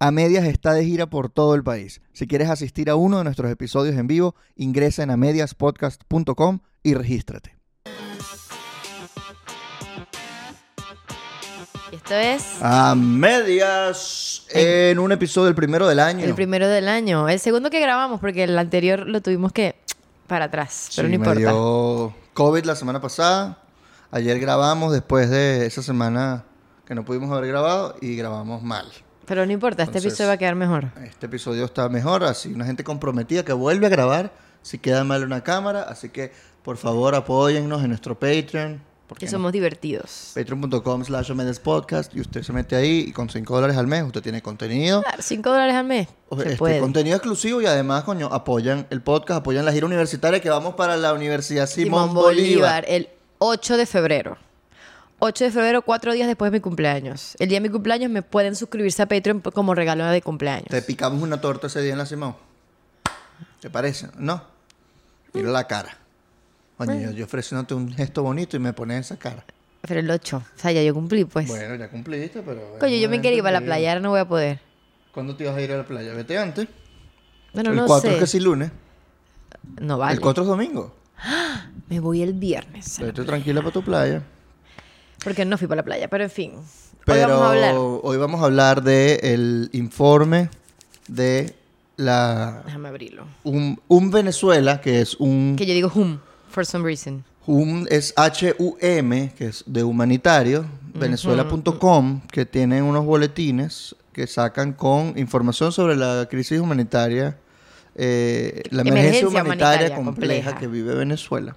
A Medias está de gira por todo el país. Si quieres asistir a uno de nuestros episodios en vivo, ingresa en amediaspodcast.com y regístrate. Esto es A Medias en un episodio el primero del año. el primero del año. El segundo que grabamos, porque el anterior lo tuvimos que para atrás, pero Sí, no me importa. dio COVID la semana pasada. Ayer grabamos después de esa semana que no pudimos haber grabado y grabamos mal. Pero no importa, este Entonces- episodio va a quedar mejor. Este episodio está mejor, así una gente comprometida que vuelve a grabar si queda mal una cámara, así que por favor apóyennos en nuestro Patreon, porque Que somos divertidos. patreon.com slash podcast y usted se mete ahí y con 5 dólares al mes usted tiene contenido, Claro, 5 dólares al mes. Se este, puede. contenido exclusivo y además, coño, apoyan el podcast, apoyan la gira universitaria que vamos para la Universidad Simón, Bolívar. el 8 de febrero. 8 de febrero, cuatro días después de mi cumpleaños. El día de mi cumpleaños me pueden suscribirse a Patreon como regalo de cumpleaños. Te picamos una torta ese día en la Simón. ¿Te parece? ¿No? Mira la cara. Coño, yo, yo ofreciéndote un gesto bonito y me pones esa cara. Pero el 8. O sea, ya yo cumplí, pues. Bueno, ya cumpliste, pero... Coño, yo me quería ir para la playa, ahora no voy a poder. ¿Cuándo te ibas a ir a la playa? Vete antes. Bueno, el no 4 sé. es sí lunes. No vale. El 4 es domingo. Me voy el viernes. Vete tranquila para tu playa. Porque no fui para la playa, pero en fin. Hoy Pero vamos a hablar. hoy vamos a hablar de el informe de la Déjame abrirlo. un, un Venezuela que es un Que yo digo hum, for some reason. HUM es H-U-M, que es de humanitario, venezuela.com, que tienen unos boletines que sacan con información sobre la crisis humanitaria, eh, la emergencia, Emergencia humanitaria, humanitaria compleja, compleja. que vive Venezuela.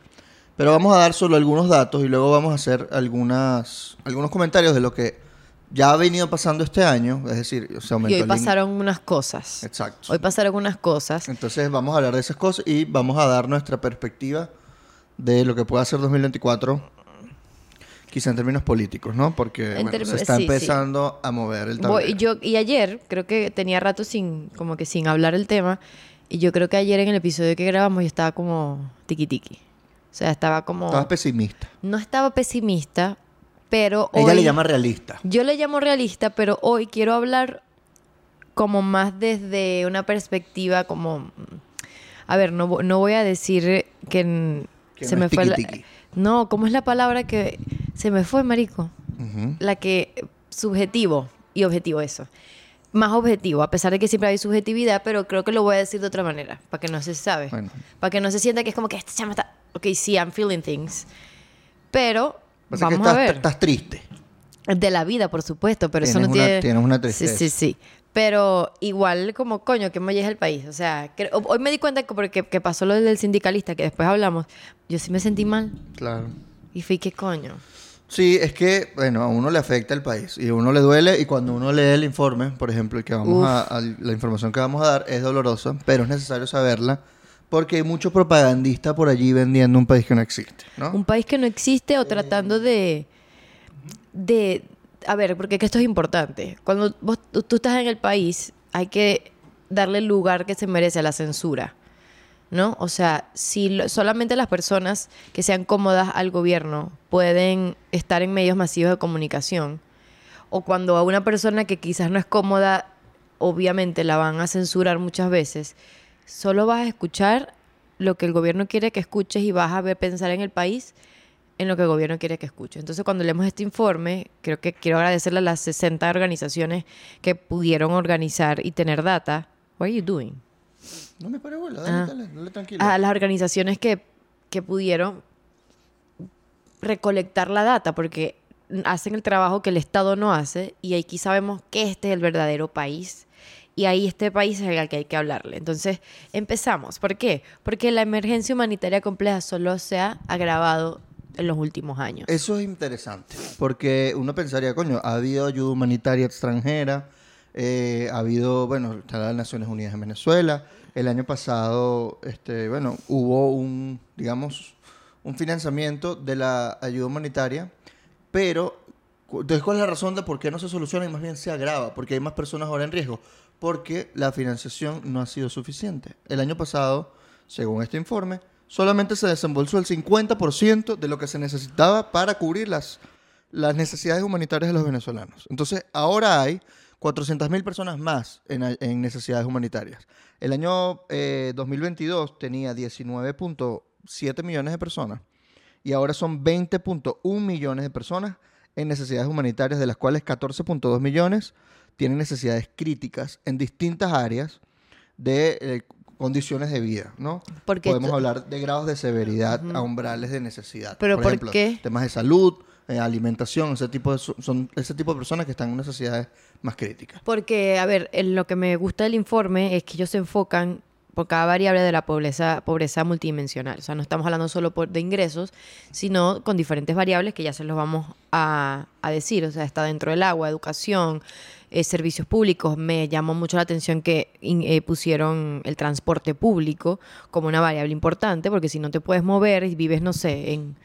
Pero vamos a dar solo algunos datos y luego vamos a hacer algunas, algunos comentarios de lo que ya ha venido pasando este año, es decir, se aumentó Y hoy el pasaron unas cosas. Exacto. Hoy pasaron unas cosas. Entonces vamos a hablar de esas cosas y vamos a dar nuestra perspectiva de lo que pueda ser 2024, quizá en términos políticos, ¿no? Porque En bueno, se está sí, sí. empezando a mover el Voy- tablero. yo, y ayer, creo que tenía rato sin, como que sin hablar el tema. Y yo creo que ayer en el episodio que grabamos yo estaba como tiki tiki. O sea, estaba como. Estabas pesimista. no estaba pesimista, pero Ella hoy- le llama realista. Yo le llamo realista, pero hoy quiero hablar como más desde una perspectiva como... A ver, no, no voy a decir que, se no me fue... la- no, ¿cómo es la palabra que se me fue, marico? La que... Subjetivo y objetivo, eso. Más objetivo, a pesar de que siempre hay subjetividad, pero creo que lo voy a decir de otra manera, para que no se sabe. Bueno. Para que no se sienta que es como que este chama está... Ok, sí, I'm feeling things. Pero Pasa que vamos a estás, ver. estás triste. De la vida, por supuesto, pero eso no una- tiene... tienes una Sí, tristeza. sí, sí. Pero igual como, coño, que me es el país. O sea, que- hoy me di cuenta que porque que pasó lo del sindicalista, que después hablamos, yo sí me sentí mal. Claro. Y fui, ¿qué coño? Sí, es que, bueno, a uno le afecta el país y a uno le duele y cuando uno lee el informe, por ejemplo, el que vamos a, a- la información que vamos a dar es dolorosa, pero es necesario saberla porque hay mucho propagandista por allí vendiendo un país que no existe, ¿no? Un país que no existe o tratando de... de a ver, porque que esto es importante. Cuando vos, tú, estás en el país, hay que darle el lugar que se merece a la censura. ¿No? O sea, si solamente las personas que sean cómodas al gobierno pueden estar en medios masivos de comunicación, o cuando a una persona que quizás no es cómoda, obviamente la van a censurar muchas veces, solo vas a escuchar lo que el gobierno quiere que escuches y vas a ver pensar en el país en lo que el gobierno quiere que escuches. Entonces, cuando leemos este informe, creo que quiero agradecerle a las 60 organizaciones que pudieron organizar y tener data. What are you doing? No me pare bola, Ah. dale, dale, dale tranquilo. A las organizaciones que, que pudieron recolectar la data, porque hacen el trabajo que el Estado no hace y aquí sabemos que este es el verdadero país y ahí este país es el que hay que hablarle. Entonces, empezamos. ¿Por qué? Porque la emergencia humanitaria compleja solo se ha agravado en los últimos años. Eso es interesante, porque uno pensaría, coño, ha habido ayuda humanitaria extranjera, eh, ha habido, bueno, está las Naciones Unidas en Venezuela, el año pasado, este, bueno, hubo un, digamos, un financiamiento de la ayuda humanitaria, pero, ¿cuál es la razón de por qué no se soluciona y más bien se agrava? Porque hay más personas ahora en riesgo, porque la financiación no ha sido suficiente. El año pasado, según este informe, solamente se desembolsó el 50% de lo que se necesitaba para cubrir las, las necesidades humanitarias de los venezolanos. Entonces, ahora hay 400.000 personas más en, en necesidades humanitarias. El año eh, 2022 tenía 19.7 millones de personas y ahora son 20.1 millones de personas en necesidades humanitarias, de las cuales 14.2 millones tienen necesidades críticas en distintas áreas de eh, condiciones de vida, ¿no? Porque Podemos hablar de grados de severidad a umbrales de necesidad. Pero por ¿por ejemplo, qué? temas de salud, eh, alimentación, ese tipo de, so- son ese tipo de personas que están en necesidades más críticas. Porque, a ver, en lo que me gusta del informe es que ellos se enfocan por cada variable de la pobreza, pobreza multidimensional. O sea, no estamos hablando solo por- de ingresos, sino con diferentes variables que ya se los vamos a, a decir. O sea, está dentro del agua, educación, eh, servicios públicos. Me llamó mucho la atención que in- eh, pusieron el transporte público como una variable importante, porque si no te puedes mover y vives, no sé, en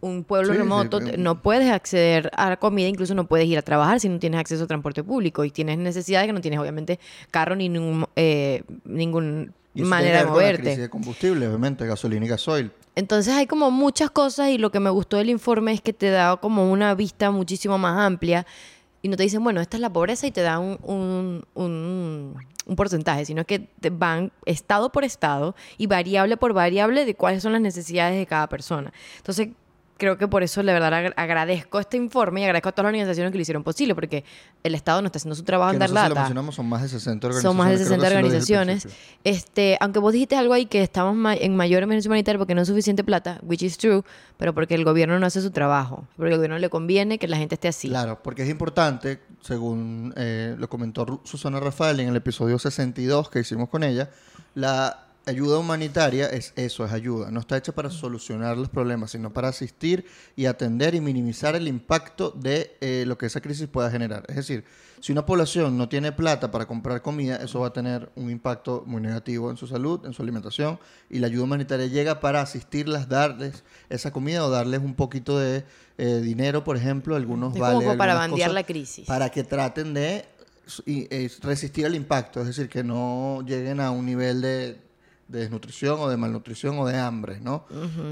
un pueblo Sí, remoto, sí. no puedes acceder a la comida, incluso no puedes ir a trabajar si no tienes acceso a transporte público y tienes necesidades que no tienes, obviamente, carro ni ningún, eh, ningún Y manera de con la crisis moverte. de combustible, obviamente, gasolina y gasoil. Entonces hay como muchas cosas y lo que me gustó del informe es que te da como una vista muchísimo más amplia y no te dicen, bueno, esta es la pobreza y te da un, un, un- un porcentaje, sino que te van estado por estado y variable por variable de cuáles son las necesidades de cada persona. Entonces creo que por eso de verdad agra- agradezco este informe y agradezco a todas las organizaciones que lo hicieron posible porque el Estado no está haciendo su trabajo Que en no dar sé si lo mencionamos, son más de 60 organizaciones. Son más de creo que 60 sí lo dije al organizaciones. Este, aunque vos dijiste algo ahí que estamos ma- en mayor emergencia humanitaria porque no es suficiente plata, which is true, pero porque el gobierno no hace su trabajo, porque al gobierno le conviene que la gente esté así. Claro, porque es importante, según eh, lo comentó Susana Rafael en el episodio 62 que hicimos con ella, la ayuda humanitaria es eso, es ayuda. No está hecha para solucionar los problemas, sino para asistir y atender y minimizar el impacto de eh, lo que esa crisis pueda generar. Es decir, si una población no tiene plata para comprar comida, eso va a tener un impacto muy negativo en su salud, en su alimentación, y la ayuda humanitaria llega para asistirlas, darles esa comida o darles un poquito de eh, dinero, por ejemplo, algunos Es vales, como para bandear la crisis. Para que traten de y, eh, resistir el impacto, es decir, que no lleguen a un nivel de, de desnutrición o de malnutrición o de hambre, ¿no?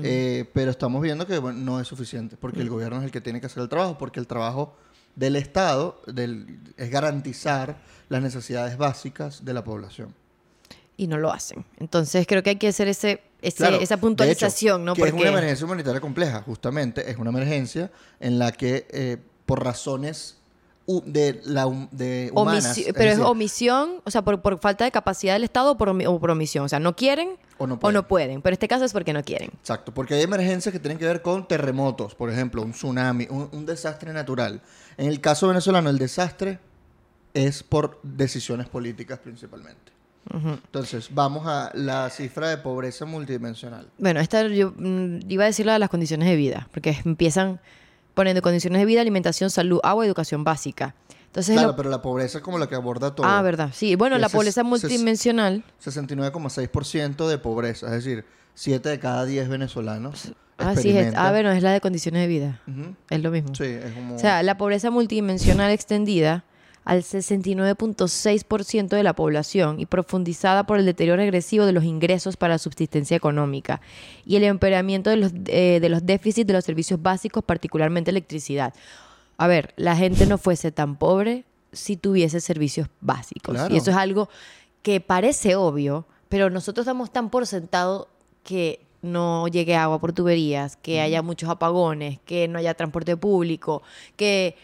Eh, pero estamos viendo que bueno, no es suficiente, porque el gobierno es el que tiene que hacer el trabajo, porque el trabajo del Estado del- es garantizar las necesidades básicas de la población. Y no lo hacen. Entonces creo que hay que hacer ese, ese- Claro, esa puntualización, hecho, ¿no? Que es Porque una emergencia humanitaria compleja, justamente. Es una emergencia en la que, eh, por razones de, la, de humanas... omisi- pero es decir, omisión, o sea, por, por falta de capacidad del Estado o por, o por omisión. O sea, no quieren O no o pueden. no pueden. Pero este caso es porque no quieren. Exacto, porque hay emergencias que tienen que ver con terremotos, por ejemplo, un tsunami, un, un desastre natural. En el caso venezolano, el desastre es por decisiones políticas principalmente. Entonces, vamos a la cifra de pobreza multidimensional. Bueno, esta yo mm, iba a decir la de las condiciones de vida, porque empiezan poniendo condiciones de vida, alimentación, salud, agua, educación básica. Entonces, Claro, lo- pero la pobreza es como la que aborda todo. ah, verdad, sí. Bueno, la pobreza multidimensional. 69,6% de pobreza, es decir, 7 de cada 10 venezolanos Ah, sí, es, experimentan- ah, bueno, es la de condiciones de vida. Ujú. Es lo mismo. Sí, es como... O sea, la pobreza multidimensional extendida al 69.6% de la población y profundizada por el deterioro regresivo de los ingresos para la subsistencia económica y el empeoramiento de los, eh, de los déficits de los servicios básicos, particularmente electricidad. A ver, la gente no fuese tan pobre si tuviese servicios básicos. Claro. Y eso es algo que parece obvio, pero nosotros damos tan por sentado que no llegue agua por tuberías, que haya muchos apagones, que no haya transporte público, que,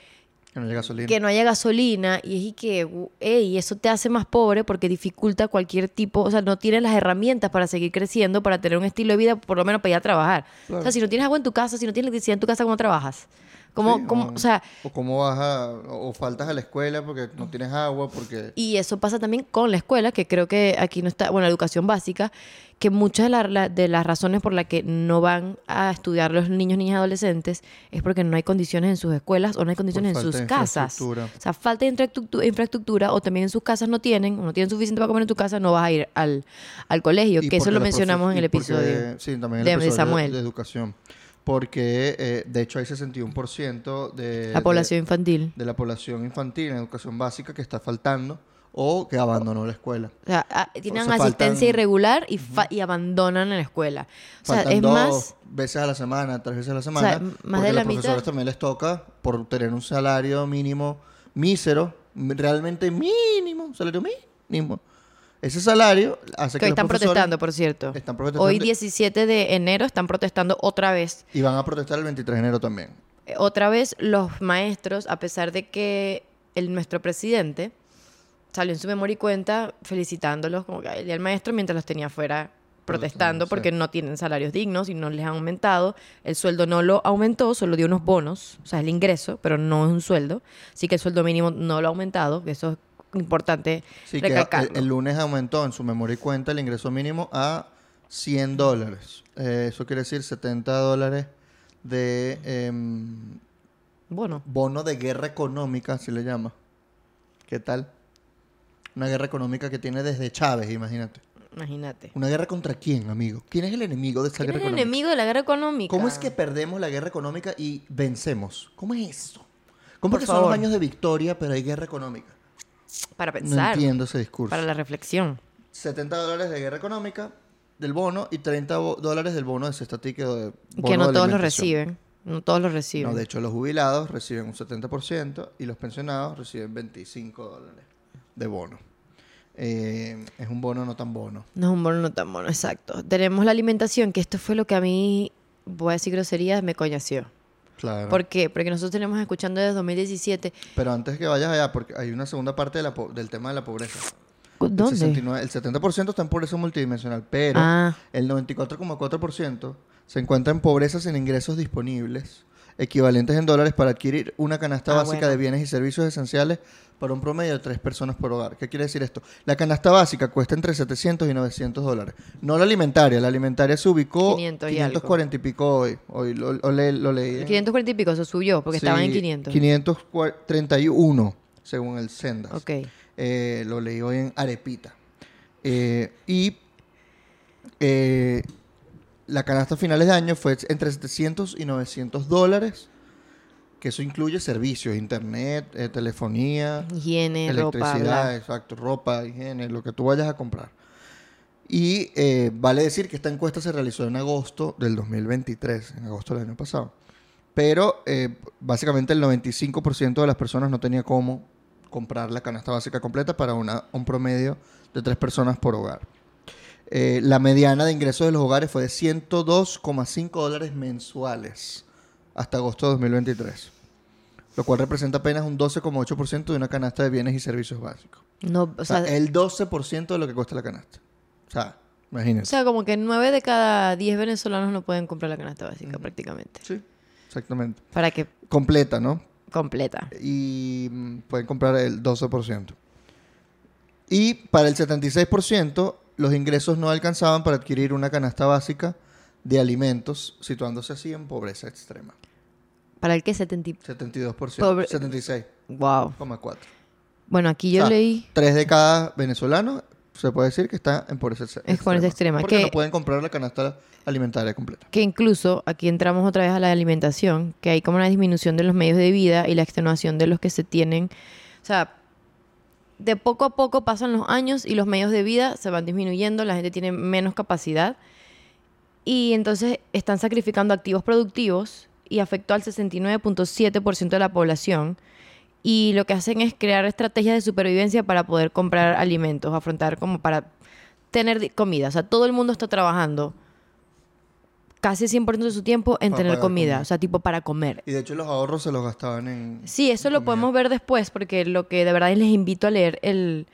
que no llega gasolina. que no haya gasolina. Y es y que, u- ey, eso te hace más pobre porque dificulta cualquier tipo, o sea, no tienes las herramientas para seguir creciendo, para tener un estilo de vida, por lo menos para ir a trabajar. O sea, si no tienes agua en tu casa, si no tienes electricidad en tu casa, ¿cómo trabajas? ¿Cómo, Sí, cómo- o sea, o cómo vas a, o faltas a la escuela porque no tienes agua, porque... Y eso pasa también con la escuela, que creo que aquí no está, bueno, la educación básica, que muchas de, la- de las razones por las que no van a estudiar los niños, niñas y adolescentes es porque no hay condiciones en sus escuelas o no hay condiciones en sus de casas. O infraestructura. sea, falta de infraestructu- infraestructura o también en sus casas no tienen, o no tienen suficiente para comer en tu casa, no vas a ir al, al colegio, Y que eso lo mencionamos en el y porque- episodio. sí, también en el de- de episodio Samuel. de educación. Porque, eh, de hecho, hay 61% de... La población de, infantil. de la población infantil en educación básica que está faltando o que abandonó la escuela. O sea, ah, tienen sea, asistencia faltan- irregular y, fa- y abandonan la escuela. O sea, Faltan es dos más... veces a la semana, tres veces a la semana. m- más porque de a la los profesores también les toca, por tener un salario mínimo mísero, realmente mínimo, salario mínimo. Ese salario hace que, Que los están protestando, por cierto. están protestando. Hoy 17 de enero están protestando otra vez. y van a protestar el 23 de enero también. Eh, Otra vez los maestros, a pesar de que el, nuestro presidente salió en su memoria y cuenta felicitándolos como que el día del maestro mientras los tenía afuera protestando sí. porque no tienen salarios dignos y no les han aumentado. El sueldo no lo aumentó, solo dio unos bonos, o sea, el ingreso, pero no es un sueldo. Así que el sueldo mínimo no lo ha aumentado, que eso es importante Sí, que el, el lunes aumentó en su memoria y cuenta el ingreso mínimo a 100 dólares. Eh, eso quiere decir 70 dólares de em, Bueno, bono de guerra económica, así le llama. ¿Qué tal? Una guerra económica que tiene desde Chávez, imagínate. imagínate. ¿Una guerra contra quién, amigo? ¿Quién es el enemigo de esa ¿Quién guerra es el económica? enemigo de la guerra económica? ¿Cómo es que perdemos la guerra económica y vencemos? ¿Cómo es eso? ¿Cómo Por es que son los años de victoria, pero hay guerra económica? Para No pensar, entiendo ese discurso. para la reflexión. 70 dólares de guerra económica del bono y 30 bo- dólares del bono de cesta ticket o de bono que no de todos lo reciben. No todos lo reciben. No, de hecho, los jubilados reciben un 70% y los pensionados reciben 25 dólares de bono. Eh, es un bono no tan bono. No es un bono no tan bono, exacto. Tenemos la alimentación, que esto fue lo que a mí, voy a decir groserías, me coñació. Claro. ¿Por qué? Porque nosotros tenemos escuchando desde 2017. Pero antes que vayas allá, porque hay una segunda parte de la po- del tema de la pobreza. El, ¿Dónde? 69 el 70% está en pobreza multidimensional, pero Ah. el 94,4% se encuentra en pobreza sin ingresos disponibles, equivalentes en dólares para adquirir una canasta Ah, básica bueno. de bienes y servicios esenciales para un promedio de tres personas por hogar. ¿Qué quiere decir esto? La canasta básica cuesta entre 700 y 900 dólares. No la alimentaria. La alimentaria se ubicó 500 y 540 y pico hoy. Hoy lo, lo le- lo leí. en- 540 y pico, eso subió, porque estaban en Sí, 500. 531, según el Sendas. Ok. Eh, lo leí hoy en Arepita. Eh, y eh, la canasta a finales de año fue entre 700 y 900 dólares, que eso incluye servicios, internet, eh, telefonía, Higiene, ropa, electricidad, bla. exacto, ropa, higiene, lo que tú vayas a comprar. Y eh, vale decir que esta encuesta se realizó en agosto del 2023, en agosto del año pasado. Pero eh, básicamente el 95% de las personas no tenía cómo comprar la canasta básica completa para una, un promedio de tres personas por hogar. Eh, la mediana de ingresos de los hogares fue de 102,5 dólares mensuales hasta agosto de 2023, lo cual representa apenas un 12,8% de una canasta de bienes y servicios básicos. No, o O sea, el 12% de lo que cuesta la canasta. O sea, o imagínense. sea, como que 9 de cada 10 venezolanos no pueden comprar la canasta básica prácticamente. sí, exactamente. Para que Completa, ¿no? completa. y mm, pueden comprar el 12%. Y para el 76%, los ingresos no alcanzaban para adquirir una canasta básica de alimentos, situándose así en pobreza extrema. ¿Para el que 70 y- 72%. Pobre- 76,4%. Wow. Bueno, aquí yo O sea, leí... Tres de cada venezolano se puede decir que está en pobreza ex- Es pobreza extrema, Porque que- no pueden comprar la canasta alimentaria completa. que incluso aquí entramos otra vez a la alimentación, que hay como una disminución de los medios de vida y la extenuación de los que se tienen. O sea, de poco a poco pasan los años y los medios de vida se van disminuyendo, la gente tiene menos capacidad y entonces están sacrificando activos productivos y afectó al 69.7% de la población. Y lo que hacen es crear estrategias de supervivencia para poder comprar alimentos, afrontar como para tener comida. O sea, todo el mundo está trabajando casi 100% de su tiempo en Para tener comida, o sea, tipo para comer. Y de hecho los ahorros se los gastaban en... Sí, eso lo comida. podemos ver después, porque lo que de verdad les invito a leer el,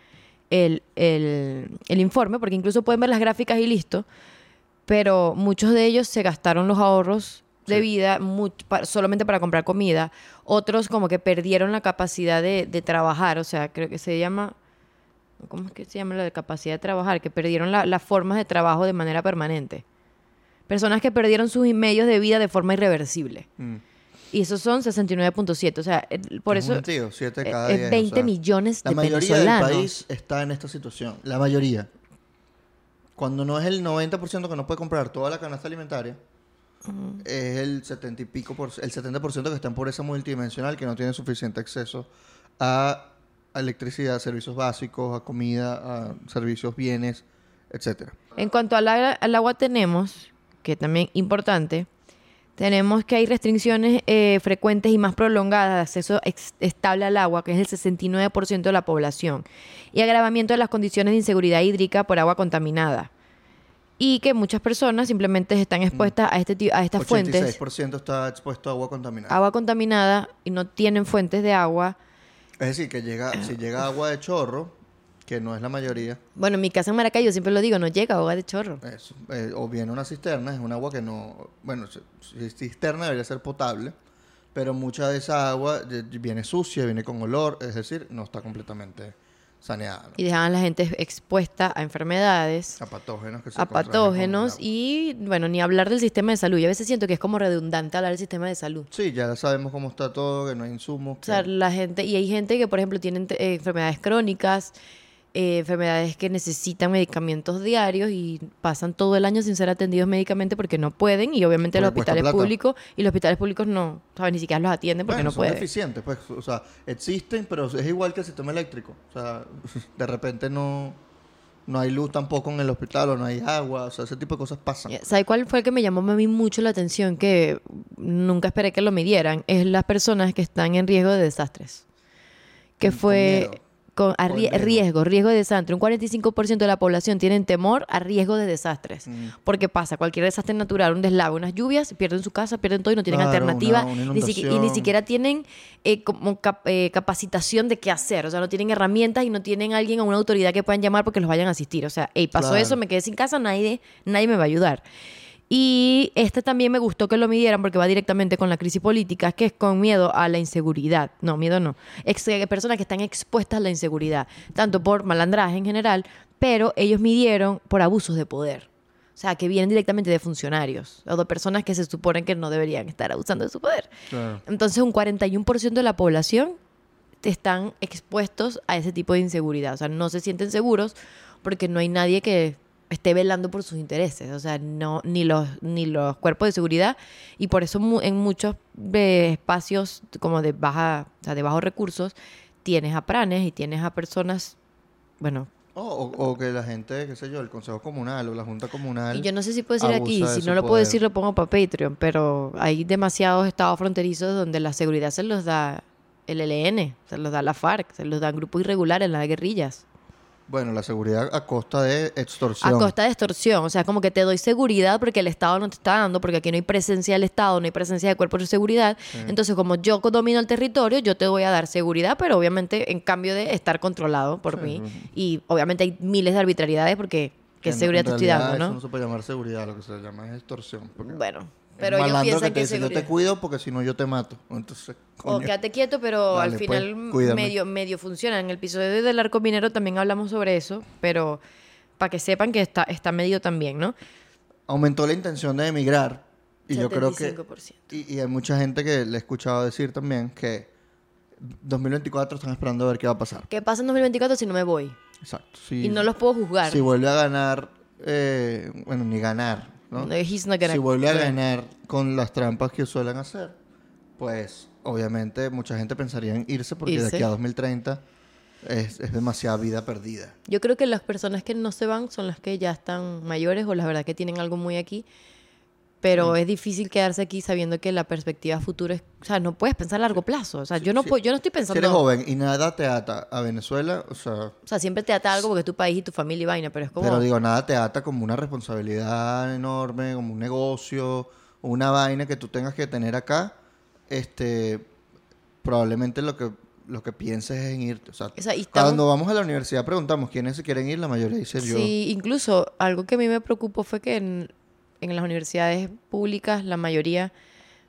el, el, el informe, porque incluso pueden ver las gráficas y listo, pero muchos de ellos se gastaron los ahorros de Sí. vida solamente para comprar comida, otros como que perdieron la capacidad de, de trabajar, o sea, creo que se llama, ¿cómo es que se llama la de capacidad de trabajar? Que perdieron la- las formas de trabajo de manera permanente. Personas que perdieron sus medios de vida de forma irreversible. Mm. Y esos son 69.7. O sea, por Es eso un tío, eh, cada es diez, o 20 sea, millones La de mayoría del país está en esta situación. La mayoría. Cuando no es el 90% que no puede comprar toda la canasta alimentaria, es el 70 y pico por, el 70% que está en pobreza multidimensional que no tiene suficiente acceso a, electricidad, a servicios básicos, a comida, a servicios, bienes, etcétera. En cuanto al agua tenemos, que también importante, Tenemos que hay restricciones eh, frecuentes y más prolongadas de acceso estable al agua, que es el 69% de la población, y agravamiento de las condiciones de inseguridad hídrica por agua contaminada. Y que muchas personas simplemente están expuestas a, este, a estas fuentes, 86% está expuesto a agua contaminada. agua contaminada, y no tienen fuentes de agua. Es decir, que llega, si llega agua de chorro, que no es la mayoría, Bueno, en mi casa en Maracay, yo siempre lo digo, no llega agua de chorro. eso, eh, o viene una cisterna, es un agua que no, bueno, si- es cisterna debería ser potable, pero mucha de esa agua viene sucia, viene con olor, es decir, no está completamente saneada. ¿no? Y dejaban a la gente expuesta a enfermedades. A patógenos que se a patógenos y, bueno, ni hablar del sistema de salud. Yo a veces siento que es como redundante hablar del sistema de salud. Sí, ya sabemos cómo está todo, que no hay insumos. O sea, que- la gente, y hay gente que, por ejemplo, tienen eh, enfermedades crónicas, eh, enfermedades que necesitan medicamentos diarios y pasan todo el año sin ser atendidos médicamente porque no pueden y obviamente los Porque hospitales públicos y los hospitales públicos no, ¿sabes? Ni siquiera los atienden porque Bueno, no son pueden. deficientes, pues, o sea, existen, pero es igual que el sistema eléctrico. O sea, de repente no, no hay luz tampoco en el hospital o no hay agua, o sea, ese tipo de cosas pasan. ¿Sabes cuál fue el que me llamó a mí mucho la atención? Que nunca esperé que lo midieran. Es las personas que están en riesgo de desastres. Que con fue. Con, a riesgo. riesgo, riesgo de desastre. Un 45% de la población tienen temor a riesgo de desastres. Mm. Porque pasa cualquier desastre natural, un deslave, unas lluvias, pierden su casa, pierden todo y no tienen Claro, alternativa. una- una ni siqui- y ni siquiera tienen eh, como cap- eh, capacitación de qué hacer. O sea, no tienen herramientas y no tienen alguien o una autoridad que puedan llamar porque los vayan a asistir. O sea, hey, pasó Claro. eso, me quedé sin casa, nadie, nadie me va a ayudar. Y este también me gustó que lo midieran porque va directamente con la crisis política, que es con miedo a la inseguridad. No, miedo no. Ex- eh, personas que están expuestas a la inseguridad, tanto por malandraje en general, pero ellos midieron por abusos de poder. O sea, que vienen directamente de funcionarios o de personas que se suponen que no deberían estar abusando de su poder. Claro. Entonces, un 41% de la población están expuestos a ese tipo de inseguridad. O sea, no se sienten seguros porque no hay nadie que esté velando por sus intereses. O sea, no, ni los, ni los cuerpos de seguridad. Y por eso mu- en muchos eh, espacios como de baja, o sea, de bajos recursos, tienes a pranes y tienes a personas, bueno, O, o- o que la gente, qué sé yo, el Consejo Comunal o la Junta Comunal. Y yo no sé si puedo decir aquí, de si no lo puedo poder. decir lo pongo para Patreon, pero hay demasiados estados fronterizos donde la seguridad se los da el ELN, se los da la FARC, se los dan grupos irregulares, las guerrillas. Bueno, la seguridad a costa de extorsión. A costa de extorsión, o sea, como que te doy seguridad porque el Estado no te está dando, porque aquí no hay presencia del Estado, no hay presencia de cuerpos de seguridad. Entonces, como yo domino el territorio, yo te voy a dar seguridad, pero obviamente en cambio de estar controlado por Sí, mí. Y obviamente hay miles de arbitrariedad porque qué Que no- seguridad te estoy dando, Eso ¿no? no se puede llamar seguridad, lo que se llama es extorsión. porque Bueno, pero ellos piensan que que, te dice, yo seguridad. te cuido porque si no yo te mato. Entonces, O coño. quédate quieto, pero Dale, al pues, final cuídame. medio, medio funciona. En el episodio del arco minero también hablamos sobre eso, pero para que sepan que está, está medido también, ¿no? aumentó la intención de emigrar. Y yo creo que... 75%. Y, y hay mucha gente que le he escuchado decir también que 2024 están esperando a ver qué va a pasar. ¿Qué pasa en 2024 si no me voy? Exacto. Si, Y no los puedo juzgar. si vuelve a ganar, eh, bueno, ni ganar, ¿no? He's not gonna- si vuelve a ganar con las trampas que suelen hacer, pues obviamente mucha gente pensaría en irse porque de Irse. aquí a 2030 es, es demasiada vida perdida. Yo creo que las personas que no se van son las que ya están mayores o la verdad que tienen algo muy aquí. Pero es difícil quedarse aquí sabiendo que la perspectiva futura es... O sea, no puedes pensar a largo plazo. O sea, yo no, sí. puedo, yo no estoy Si pensando... eres joven y nada te ata a Venezuela, o sea, O sea, siempre te ata algo porque es tu país y tu familia y vaina, pero es como... pero digo, nada te ata como una responsabilidad enorme, como un negocio, una vaina que tú tengas que tener acá, este, probablemente lo que lo que pienses es en irte. O sea, O sea, y estamos- cuando vamos a la universidad preguntamos quiénes se quieren ir, la mayoría dice yo. Sí, incluso algo que a mí me preocupó fue que en, en las universidades públicas la mayoría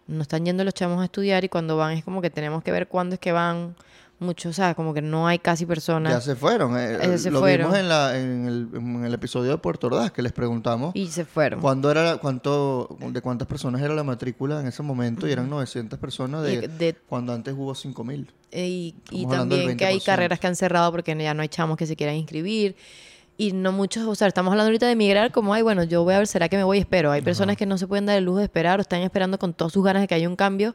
no están yendo los chamos a estudiar y cuando van es como que tenemos que ver cuándo es que van muchos, o sea, como que no hay casi personas Ya se fueron. eh, se lo fueron. vimos en, la, en, el, en el episodio de Puerto Ordaz, que les preguntamos y se fueron. cuándo era, la- cuánto, de cuántas personas era la matrícula en ese momento, y eran 900 personas Y de, cuando antes hubo 5000. Eh, Y, y también que hay 20%. carreras que han cerrado porque ya no hay chamos que se quieran inscribir. Y no muchos, o sea, estamos hablando ahorita de emigrar como, ay, bueno, yo voy a ver, ¿será que me voy y espero? Hay personas que no se pueden dar el lujo de esperar o están esperando con todas sus ganas de que haya un cambio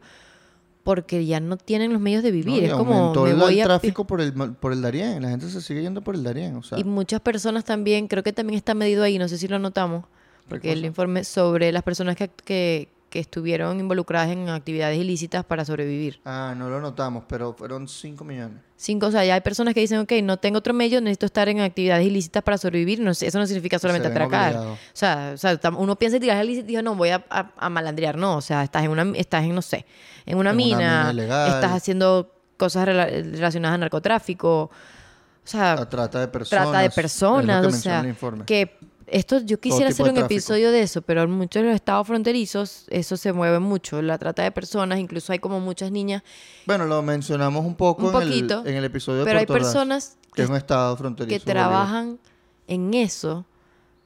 porque ya no tienen los medios de vivir. es como, me el, voy el a... tráfico por el, por el Darién. La gente se sigue yendo por el Darién. O sea, Y muchas personas también, creo que también está medido ahí, no sé si lo notamos, porque el informe sobre las personas que, que, que estuvieron involucradas en actividades ilícitas para sobrevivir. Ah, no lo notamos, pero fueron 5 millones. Cinco, o sea, ya hay personas que dicen, ok, no tengo otro medio, necesito estar en actividades ilícitas para sobrevivir. No eso no significa solamente atracar. O sea, o sea, uno piensa en tirar ilícito y dice, no, voy a, a- a malandrear. No, o sea, estás en una, estás en, no sé, en una En una mina, estás haciendo cosas rela- relacionadas a narcotráfico. O sea, A trata de personas. trata de personas, o sea, que esto yo quisiera hacer un episodio de eso, pero en muchos de los estados fronterizos eso se mueve mucho, la trata de personas, incluso hay como muchas niñas, Bueno, lo mencionamos un poco Un en, el, poquito, en el episodio de pero hay Puerto personas que que, es un estado fronterizo. que trabajan en eso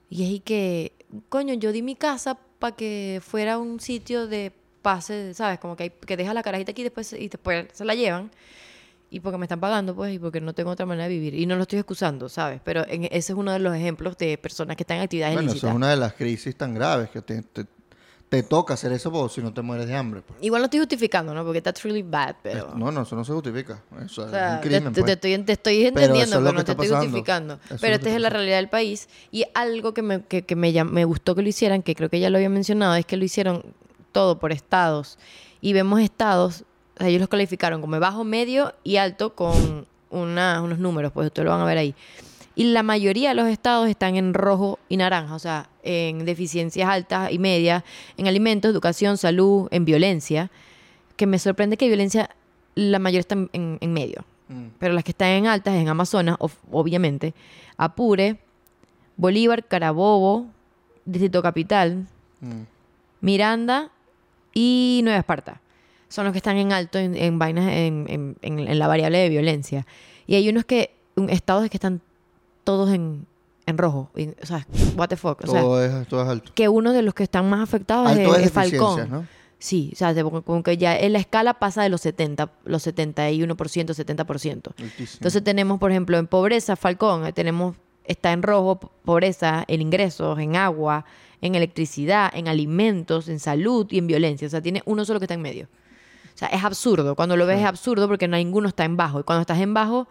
y es y que, coño, yo di mi casa para que fuera un sitio de pase, ¿sabes? Como que, hay, que deja la carajita aquí después, y después se la llevan. Y porque me están pagando, pues, y porque no tengo otra manera de vivir. Y no lo estoy excusando, ¿sabes? Pero en- ese es uno de los ejemplos de personas que están en actividades Bueno, eso ilícitas. es una de las crisis tan graves que te, te, te toca hacer eso vos si no te mueres de hambre. pues. Igual no estoy justificando, ¿no? Porque that's really bad, pero... No, no, eso no se justifica. Eso O es un crimen. te, pues. estoy, te estoy entendiendo, es pero no te estoy pasando. justificando. Eso Pero esta es la realidad del país. Y algo que, me, que, que me, me gustó que lo hicieran, que creo que ya lo había mencionado, es que lo hicieron todo por estados. Y vemos estados, o sea, ellos los calificaron como bajo, medio y alto con una- unos números, pues ustedes lo van a ver ahí. Y la mayoría de los estados están en rojo y naranja, o sea, en deficiencias altas y medias, en alimentos, educación, salud, en violencia. Que me sorprende que violencia, la mayoría está en- en- en medio. Mm. Pero las que están en altas, en Amazonas, of- obviamente, Apure, Bolívar, Carabobo, Distrito Capital, Mm. Miranda y Nueva Esparta. Son los que están en alto en, en vainas, en, en- en- la variable de violencia. Y hay unos que, un- estados que están todos en, en rojo. Y, o sea, what the fuck. O sea, todo, es, todo es alto. que uno de los que están más afectados es, Alto es es Falcón. ¿no? Sí, o sea, como que ya en la escala pasa de los 70, los 71%, 70%. Altísimo. Entonces tenemos, por ejemplo, en pobreza, Falcón, eh, tenemos, está en rojo, po- pobreza, en ingresos, en agua, en electricidad, en alimentos, en salud y en violencia. O sea, tiene uno solo que está en medio. O sea, es absurdo. Cuando lo ves es absurdo porque no ninguno está en bajo. Y cuando estás en bajo,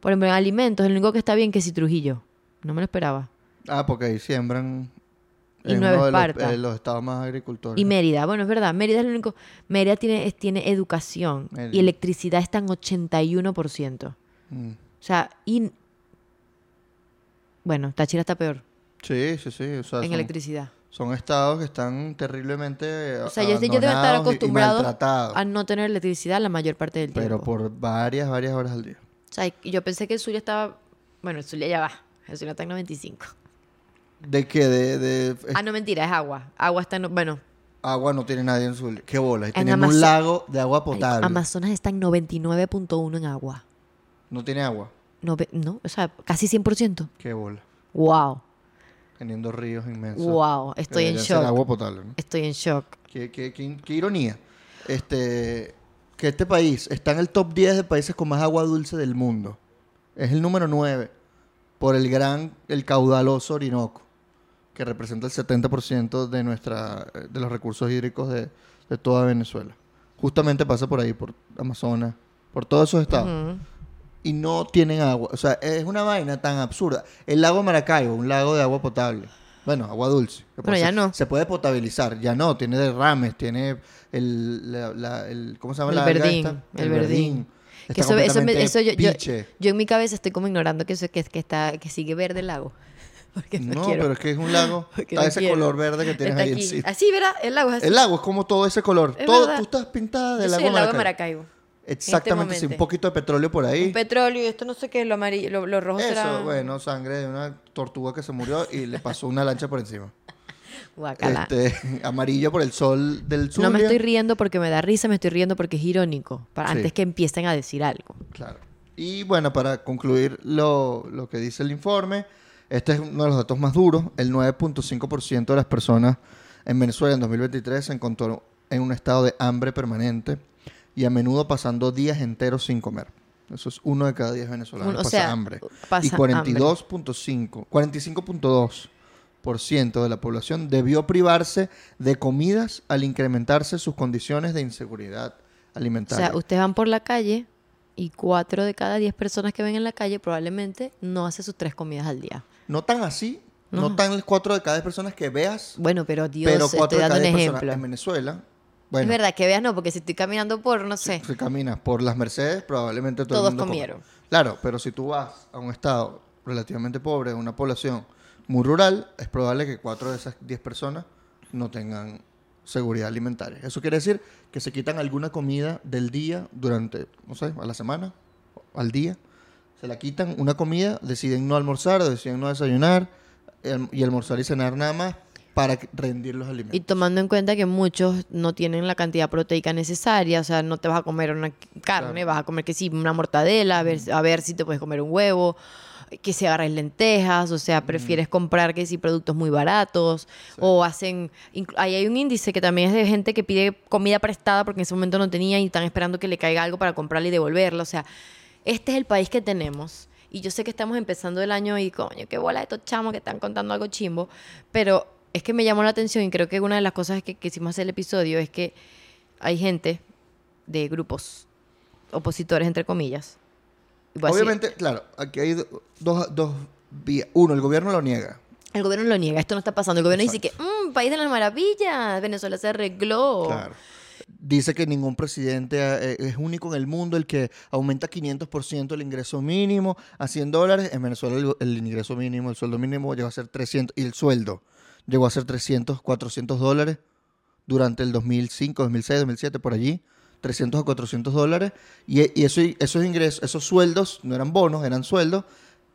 por ejemplo, en alimentos, el único que está bien que es Trujillo. No me lo esperaba. Ah, porque ahí siembran. Y en Nueva uno de los, eh, los estados más agricultores. Y Mérida, bueno, es verdad, Mérida es el único. Mérida tiene, es- tiene educación Mérida. y electricidad está en 81%. Mm. O sea, y. Bueno, Táchira está peor Sí, sí, sí. O sea, en son, electricidad. Son estados que están terriblemente O sea, yo, yo debo estar acostumbrado a no tener electricidad la mayor parte del tiempo. Pero por varias, varias horas al día. O sea, yo pensé que el Zulia estaba. Bueno, el Zulia ya va. El Zulia está en 95. ¿De qué? De, Ah, no, mentira, es agua. Agua está en. Bueno, agua no tiene nadie en su... ¿Qué bola? En Tenemos un lago de agua potable. Amazonas está en 99.1 en agua. No tiene agua. No, no, o sea, casi 100%. Qué bola. Wow, Teniendo ríos inmensos. wow, estoy en shock. agua potable, ¿no? Estoy en shock. Qué, qué- qué- qué ironía. Este, que este país está en el top 10 de países con más agua dulce del mundo. Es el número 9 por el gran, el caudaloso Orinoco, que representa el 70% de, nuestra, de los recursos hídricos de, de toda Venezuela. Justamente pasa por ahí, por Amazonas, por todos esos estados. Ujú. Y no tienen agua. O sea, es una vaina tan absurda. El lago Maracaibo, un lago de agua potable. Bueno, agua dulce. Pero se- ya no. Se puede potabilizar. Ya no. Tiene derrames, tiene el... la- la- el- ¿Cómo se llama El la verdín, esta? el verdín. Está Que eso, eso, me- eso yo, yo, en mi cabeza estoy como ignorando que eso que, que está que sigue verde el lago. Porque no, No, quiero. pero es que es un lago. Porque Está no ese quiero. color verde que tienes Está ahí. Así, ¿verdad? El lago es así. El lago es como todo ese color. Es todo, verdad. tú estás pintada Yo del soy lago el lago Maracaibo. Maracaibo. Exactamente, sí, un momento. poquito de petróleo por ahí. Un petróleo y esto no sé qué, lo amarillo, lo, lo rojo Eso, será bueno, sangre de una tortuga que se murió y le pasó una lancha por encima. guacala. Este, amarillo por el sol del sur. no me estoy riendo porque me da risa, me estoy riendo porque es irónico, para Sí. antes que empiecen a decir algo. Claro. Y bueno, para concluir lo, lo que dice el informe, este es uno de los datos más duros. El 9.5% de las personas en Venezuela en 2023 se encontró en un estado de hambre permanente y a menudo pasando días enteros sin comer. Eso es uno de cada diez venezolanos o pasa sea, hambre. pasa y 42.5, 45.2% de la población debió privarse de comidas al incrementarse sus condiciones de inseguridad O alimentaria. sea, ustedes van por la calle y cuatro de cada diez personas que ven en la calle probablemente no hace sus tres comidas al día. No tan así, No, tan cuatro de cada diez personas que veas, Bueno, pero Dios, pero estoy cuatro de cada un diez personas ejemplo. en Venezuela. Bueno, Es verdad que veas no, porque si estoy caminando por, no sé, si caminas por las Mercedes, probablemente todo el Todos mundo comieron. Claro, pero si tú vas a un estado relativamente pobre, una población muy rural, es probable que cuatro de esas diez personas no tengan seguridad alimentaria. Eso quiere decir que se quitan alguna comida del día durante, no sé, a la semana, al día. Se la quitan una comida, deciden no almorzar deciden no desayunar el- y almorzar y cenar nada más para rendir los y alimentos. tomando en cuenta que muchos no tienen la cantidad proteica necesaria, o sea, no te vas a comer una carne, vas a comer que sí, una mortadela, a ver, a ver si te puedes comer un huevo, que si agarras lentejas, o sea, prefieres comprar que si productos muy baratos, o hacen, ahí hay un índice que también es de gente que pide comida prestada porque en ese momento no tenía y están esperando que le caiga algo para comprarla y devolverla, o sea, este es el país que tenemos. Y yo sé que estamos empezando el año y coño, qué bola de estos chamos que están contando algo chimbo, pero es que me llamó la atención y creo que una de las cosas que quisimos hacer el episodio es que hay gente de grupos opositores, entre comillas. Obviamente, claro, aquí hay do- dos, dos vías. Uno, el gobierno lo niega. el gobierno lo niega, esto no está pasando. El gobierno dice que, "Mm, país de las maravillas, Venezuela se arregló. Claro. Dice que ningún presidente eh, es único en el mundo el que aumenta 500% el ingreso mínimo a 100 dólares. En Venezuela el, el ingreso mínimo, el sueldo mínimo llegó a ser 300 y el sueldo llegó a ser 300, 400 dólares durante el 2005, 2006, 2007, por allí. 300 a 400 dólares. Y, y eso, esos ingresos, esos sueldos, no eran bonos, eran sueldos,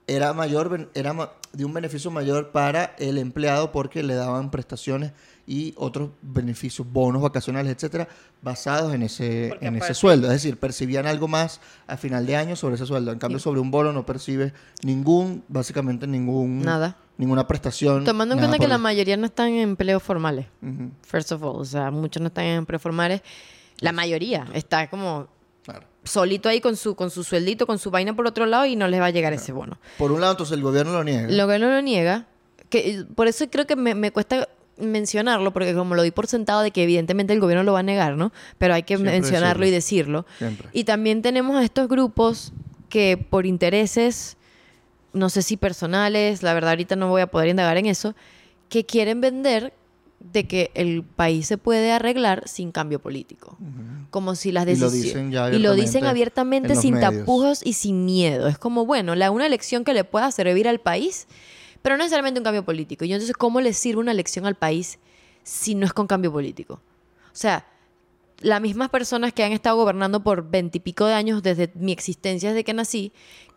era mayor, era de un beneficio mayor para el empleado porque le daban prestaciones y otros beneficios, bonos vacacionales, etcétera, basados en ese, Porque en ese sueldo. Es decir, percibían algo más a final de año sobre ese sueldo. En cambio, sobre un bono no percibe ningún, básicamente ningún, Nada. ninguna prestación. Tomando en cuenta que la el- mayoría no están en empleos formales. First of all, o sea, muchos no están en empleos formales. La mayoría está como claro. solito ahí con su, con su sueldito, con su vaina por otro lado y no les va a llegar ese bono. Por un lado, entonces el gobierno lo niega. Lo que no lo niega, que por eso creo que me, me cuesta mencionarlo, porque como lo di por sentado de que evidentemente el gobierno lo va a negar, ¿no? Pero hay que Siempre mencionarlo y decirlo. Siempre. Y también tenemos a estos grupos que por intereses, no sé si personales, la verdad ahorita no voy a poder indagar en eso, que quieren vender de que el país se puede arreglar sin cambio político. Como si las Y lo decisiones... dicen ya y lo dicen abiertamente abiertamente sin medios. tapujos y sin miedo. Es como, bueno, la, una elección que le pueda servir al país, pero no necesariamente un cambio político. Y entonces, ¿cómo le sirve una elección al país si no es con cambio político? O sea, las mismas personas que han estado gobernando por veintipico de años desde mi existencia, desde que nací,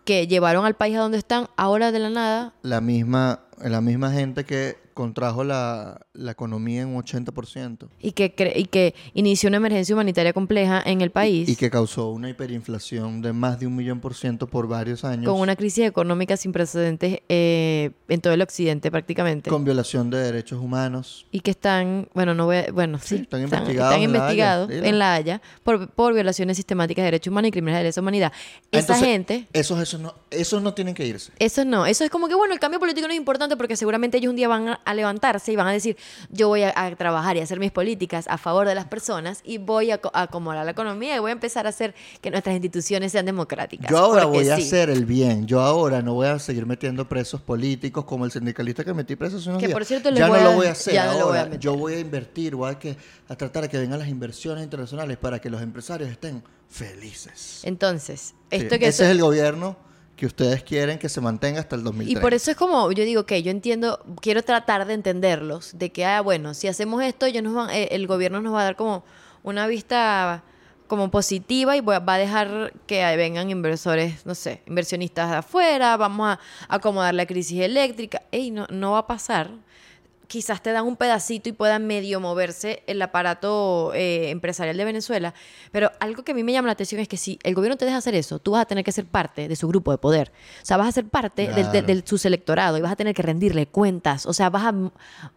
que llevaron al país a donde están, ahora de la nada, la misma, la misma gente que contrajo la, la economía en un 80% y que, cre- y que inició una emergencia humanitaria compleja en el país, y que causó una hiperinflación de más de un millón por ciento por varios años con una crisis económica sin precedentes eh, en todo el occidente prácticamente. con violación de derechos humanos. y que están, bueno, no voy a- bueno, sí, Sí, están investigados están en La Haya, investigados en La Haya por, por violaciones sistemáticas de derechos humanos y crímenes de lesa humanidad. Esa Entonces, gente, Esos, esos, no, esos no tienen que irse. eso no, eso es como que, bueno, el cambio político no es importante porque seguramente ellos un día van a, a levantarse y van a decir, yo voy a, a trabajar y hacer mis políticas a favor de las personas y voy a, a acomodar la economía y voy a empezar a hacer que nuestras instituciones sean democráticas. Yo ahora voy a sí. hacer el bien. Yo ahora no voy a seguir metiendo presos políticos como el sindicalista que metí preso hace unos Que, días. por cierto, ya no a- lo voy a hacer. ya no lo voy a ahora yo voy a invertir, voy a, que, a tratar de que vengan las inversiones internacionales para que los empresarios estén felices. Entonces, Sí, esto que Ese es el gobierno que ustedes quieren que se mantenga hasta el 2030. Y por eso es como, yo digo que yo entiendo, quiero tratar de entenderlos, de que, ah, bueno, si hacemos esto, ellos nos van, eh, el gobierno nos va a dar como una vista como positiva y va a dejar que vengan inversores, no sé, inversionistas de afuera, vamos a acomodar la crisis eléctrica. Ey, no, no va a pasar. Quizás te dan un pedacito y puedan medio moverse el aparato eh, empresarial de Venezuela. Pero algo que a mí me llama la atención es que si el gobierno te deja hacer eso, tú vas a tener que ser parte de su grupo de poder. O sea, vas a ser parte del, Claro. del- su electorado y vas a tener que rendirle cuentas. O sea, vas a,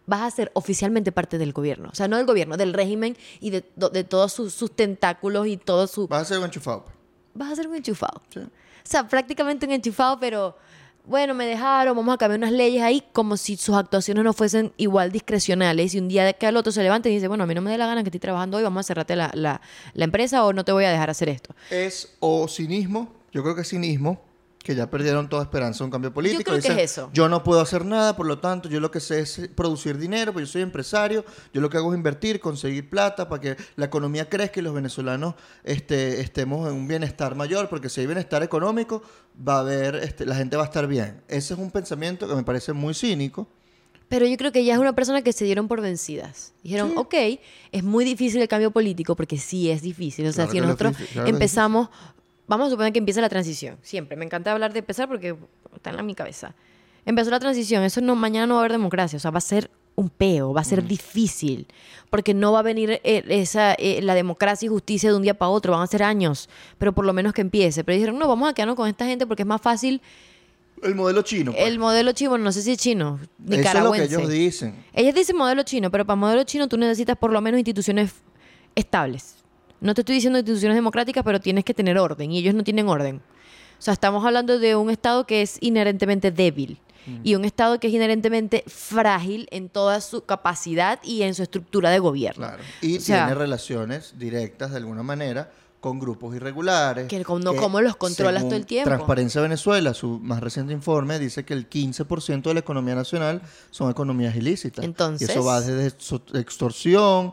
vas a ser oficialmente parte del gobierno. O sea, no del gobierno, del régimen y de, de todos sus, sus tentáculos y todo su... Va a ser un enchufado. pues. Vas a ser un enchufado. Sí. O sea, prácticamente un enchufado, pero bueno, me dejaron, vamos a cambiar unas leyes ahí, como si sus actuaciones no fuesen igual discrecionales. Y un día que al otro se levanta y dice, bueno, a mí no me da la gana que estoy trabajando hoy, vamos a cerrarte la, la, la empresa o no te voy a dejar hacer esto. Es o cinismo, yo creo que es cinismo, que ya perdieron toda esperanza de un cambio político. creo que Dicen, es eso. Yo no puedo hacer nada, por lo tanto, yo lo que sé es producir dinero, porque yo soy empresario, yo lo que hago es invertir, conseguir plata para que la economía crezca y los venezolanos este, estemos en un bienestar mayor, porque si hay bienestar económico, va a haber, este, la gente va a estar bien. Ese es un pensamiento que me parece muy cínico. Pero yo creo que ya es una persona que se dieron por vencidas. Dijeron, ok, es muy difícil el cambio político, porque sí es difícil. O sea, Claro si nosotros difícil, claro empezamos, vamos a suponer que empieza la transición. Siempre, me encanta hablar de empezar porque está en mi cabeza. Empezó la transición, eso no, mañana no va a haber democracia, o sea, va a ser un peo, va a ser difícil, porque no va a venir eh, esa, eh, la democracia y justicia de un día para otro, van a ser años, pero por lo menos que empiece. Pero dijeron, no, vamos a quedarnos con esta gente porque es más fácil El modelo chino. pues. el modelo chino, no sé si es chino, Eso es lo que nicaragüense. ellos dicen. Ellas dicen modelo chino, pero para modelo chino tú necesitas por lo menos instituciones estables. No te estoy diciendo instituciones democráticas, pero tienes que tener orden y ellos no tienen orden. O sea, estamos hablando de un Estado que es inherentemente débil y un Estado que es inherentemente frágil en toda su capacidad y en su estructura de gobierno. Claro. Y O sea- tiene relaciones directas de alguna manera con grupos irregulares. Que no, ¿cómo los controlas todo el tiempo? Transparencia Venezuela, su más reciente informe, dice que el 15% de la economía nacional son economías ilícitas. Entonces- Y eso va desde extorsión,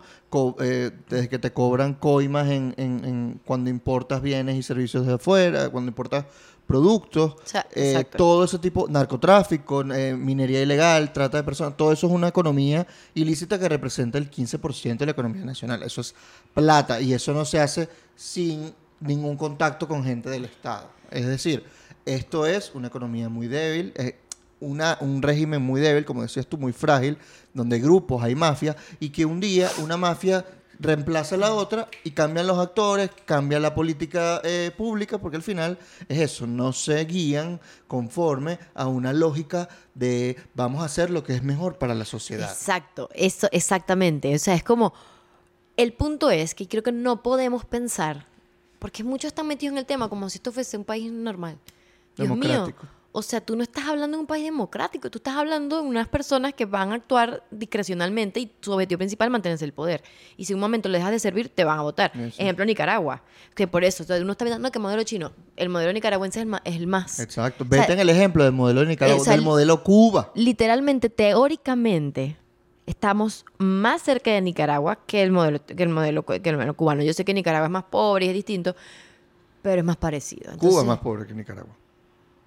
eh, desde que te cobran coimas en, en- en cuando importas bienes y servicios de afuera, cuando importas productos, sea, eh, todo ese tipo, narcotráfico, eh, minería ilegal, trata de personas, todo eso es una economía ilícita que representa el 15% de la economía nacional. Eso es plata y eso no se hace sin ningún contacto con gente del Estado. Es decir, esto es una economía muy débil, es una, un régimen muy débil, como decías tú, muy frágil, donde hay grupos, hay mafias, y que un día una mafia reemplaza a la otra y cambian los actores, cambia la política eh, pública, porque al final es eso, no se guían conforme a una lógica de vamos a hacer lo que es mejor para la sociedad. Exacto, eso, exactamente. O sea, es como. El punto es que creo que no podemos pensar, porque muchos están metidos en el tema como si esto fuese un país normal. Dios mío. O sea, tú no estás hablando de un país democrático, tú estás hablando de unas personas que van a actuar discrecionalmente y su objetivo principal es mantenerse el poder. Y si un momento le dejas de servir, te van a votar. Eso. Ejemplo, Nicaragua, que por eso, o sea, uno está pensando que el modelo chino, el modelo nicaragüense es el más. Es el más. Exacto. O sea, Vete en el ejemplo del modelo de Nicaragua, o sea, del modelo Cuba. literalmente, teóricamente, estamos más cerca de Nicaragua que el modelo, que el modelo, que el modelo cubano. Yo sé que Nicaragua es más pobre y es distinto, pero es más parecido. Cuba Entonces, es más pobre que Nicaragua.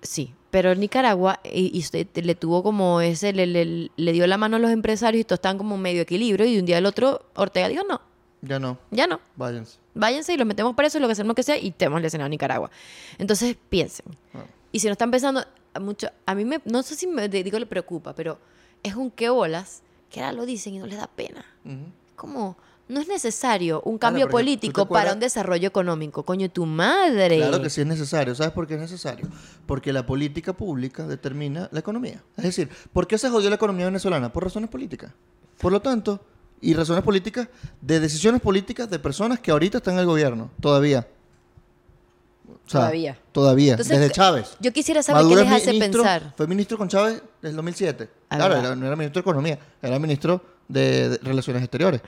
Sí, pero Nicaragua y, y usted le tuvo como ese, le, le- le dio la mano a los empresarios y todos estaban como medio equilibrio y de un día al otro Ortega dijo, no, Ya no, ya no. váyanse. Váyanse y los metemos presos, lo que hacemos lo que sea, y tenemos el Senado de Nicaragua. Entonces, piensen. Ah. Y si no están pensando, a mucho, a mí me, no sé si me digo le preocupa, pero es un qué bolas que ahora lo dicen y no les da pena. Como, no es necesario un cambio político para un desarrollo económico. Coño, tu madre. Claro que sí es necesario. ¿Sabes por qué es necesario? Porque la política pública determina la economía. Es decir, ¿por qué se jodió la economía venezolana? Por razones políticas. Por lo tanto, y razones políticas de decisiones políticas de personas que ahorita están en el gobierno, todavía. O sea, Todavía. Todavía, Entonces, desde Chávez. Yo quisiera saber Maduro qué les es hace ministro- pensar. Fue ministro con Chávez desde el 2007. Ah, claro, era- no era ministro de Economía, era ministro de, de Relaciones Exteriores.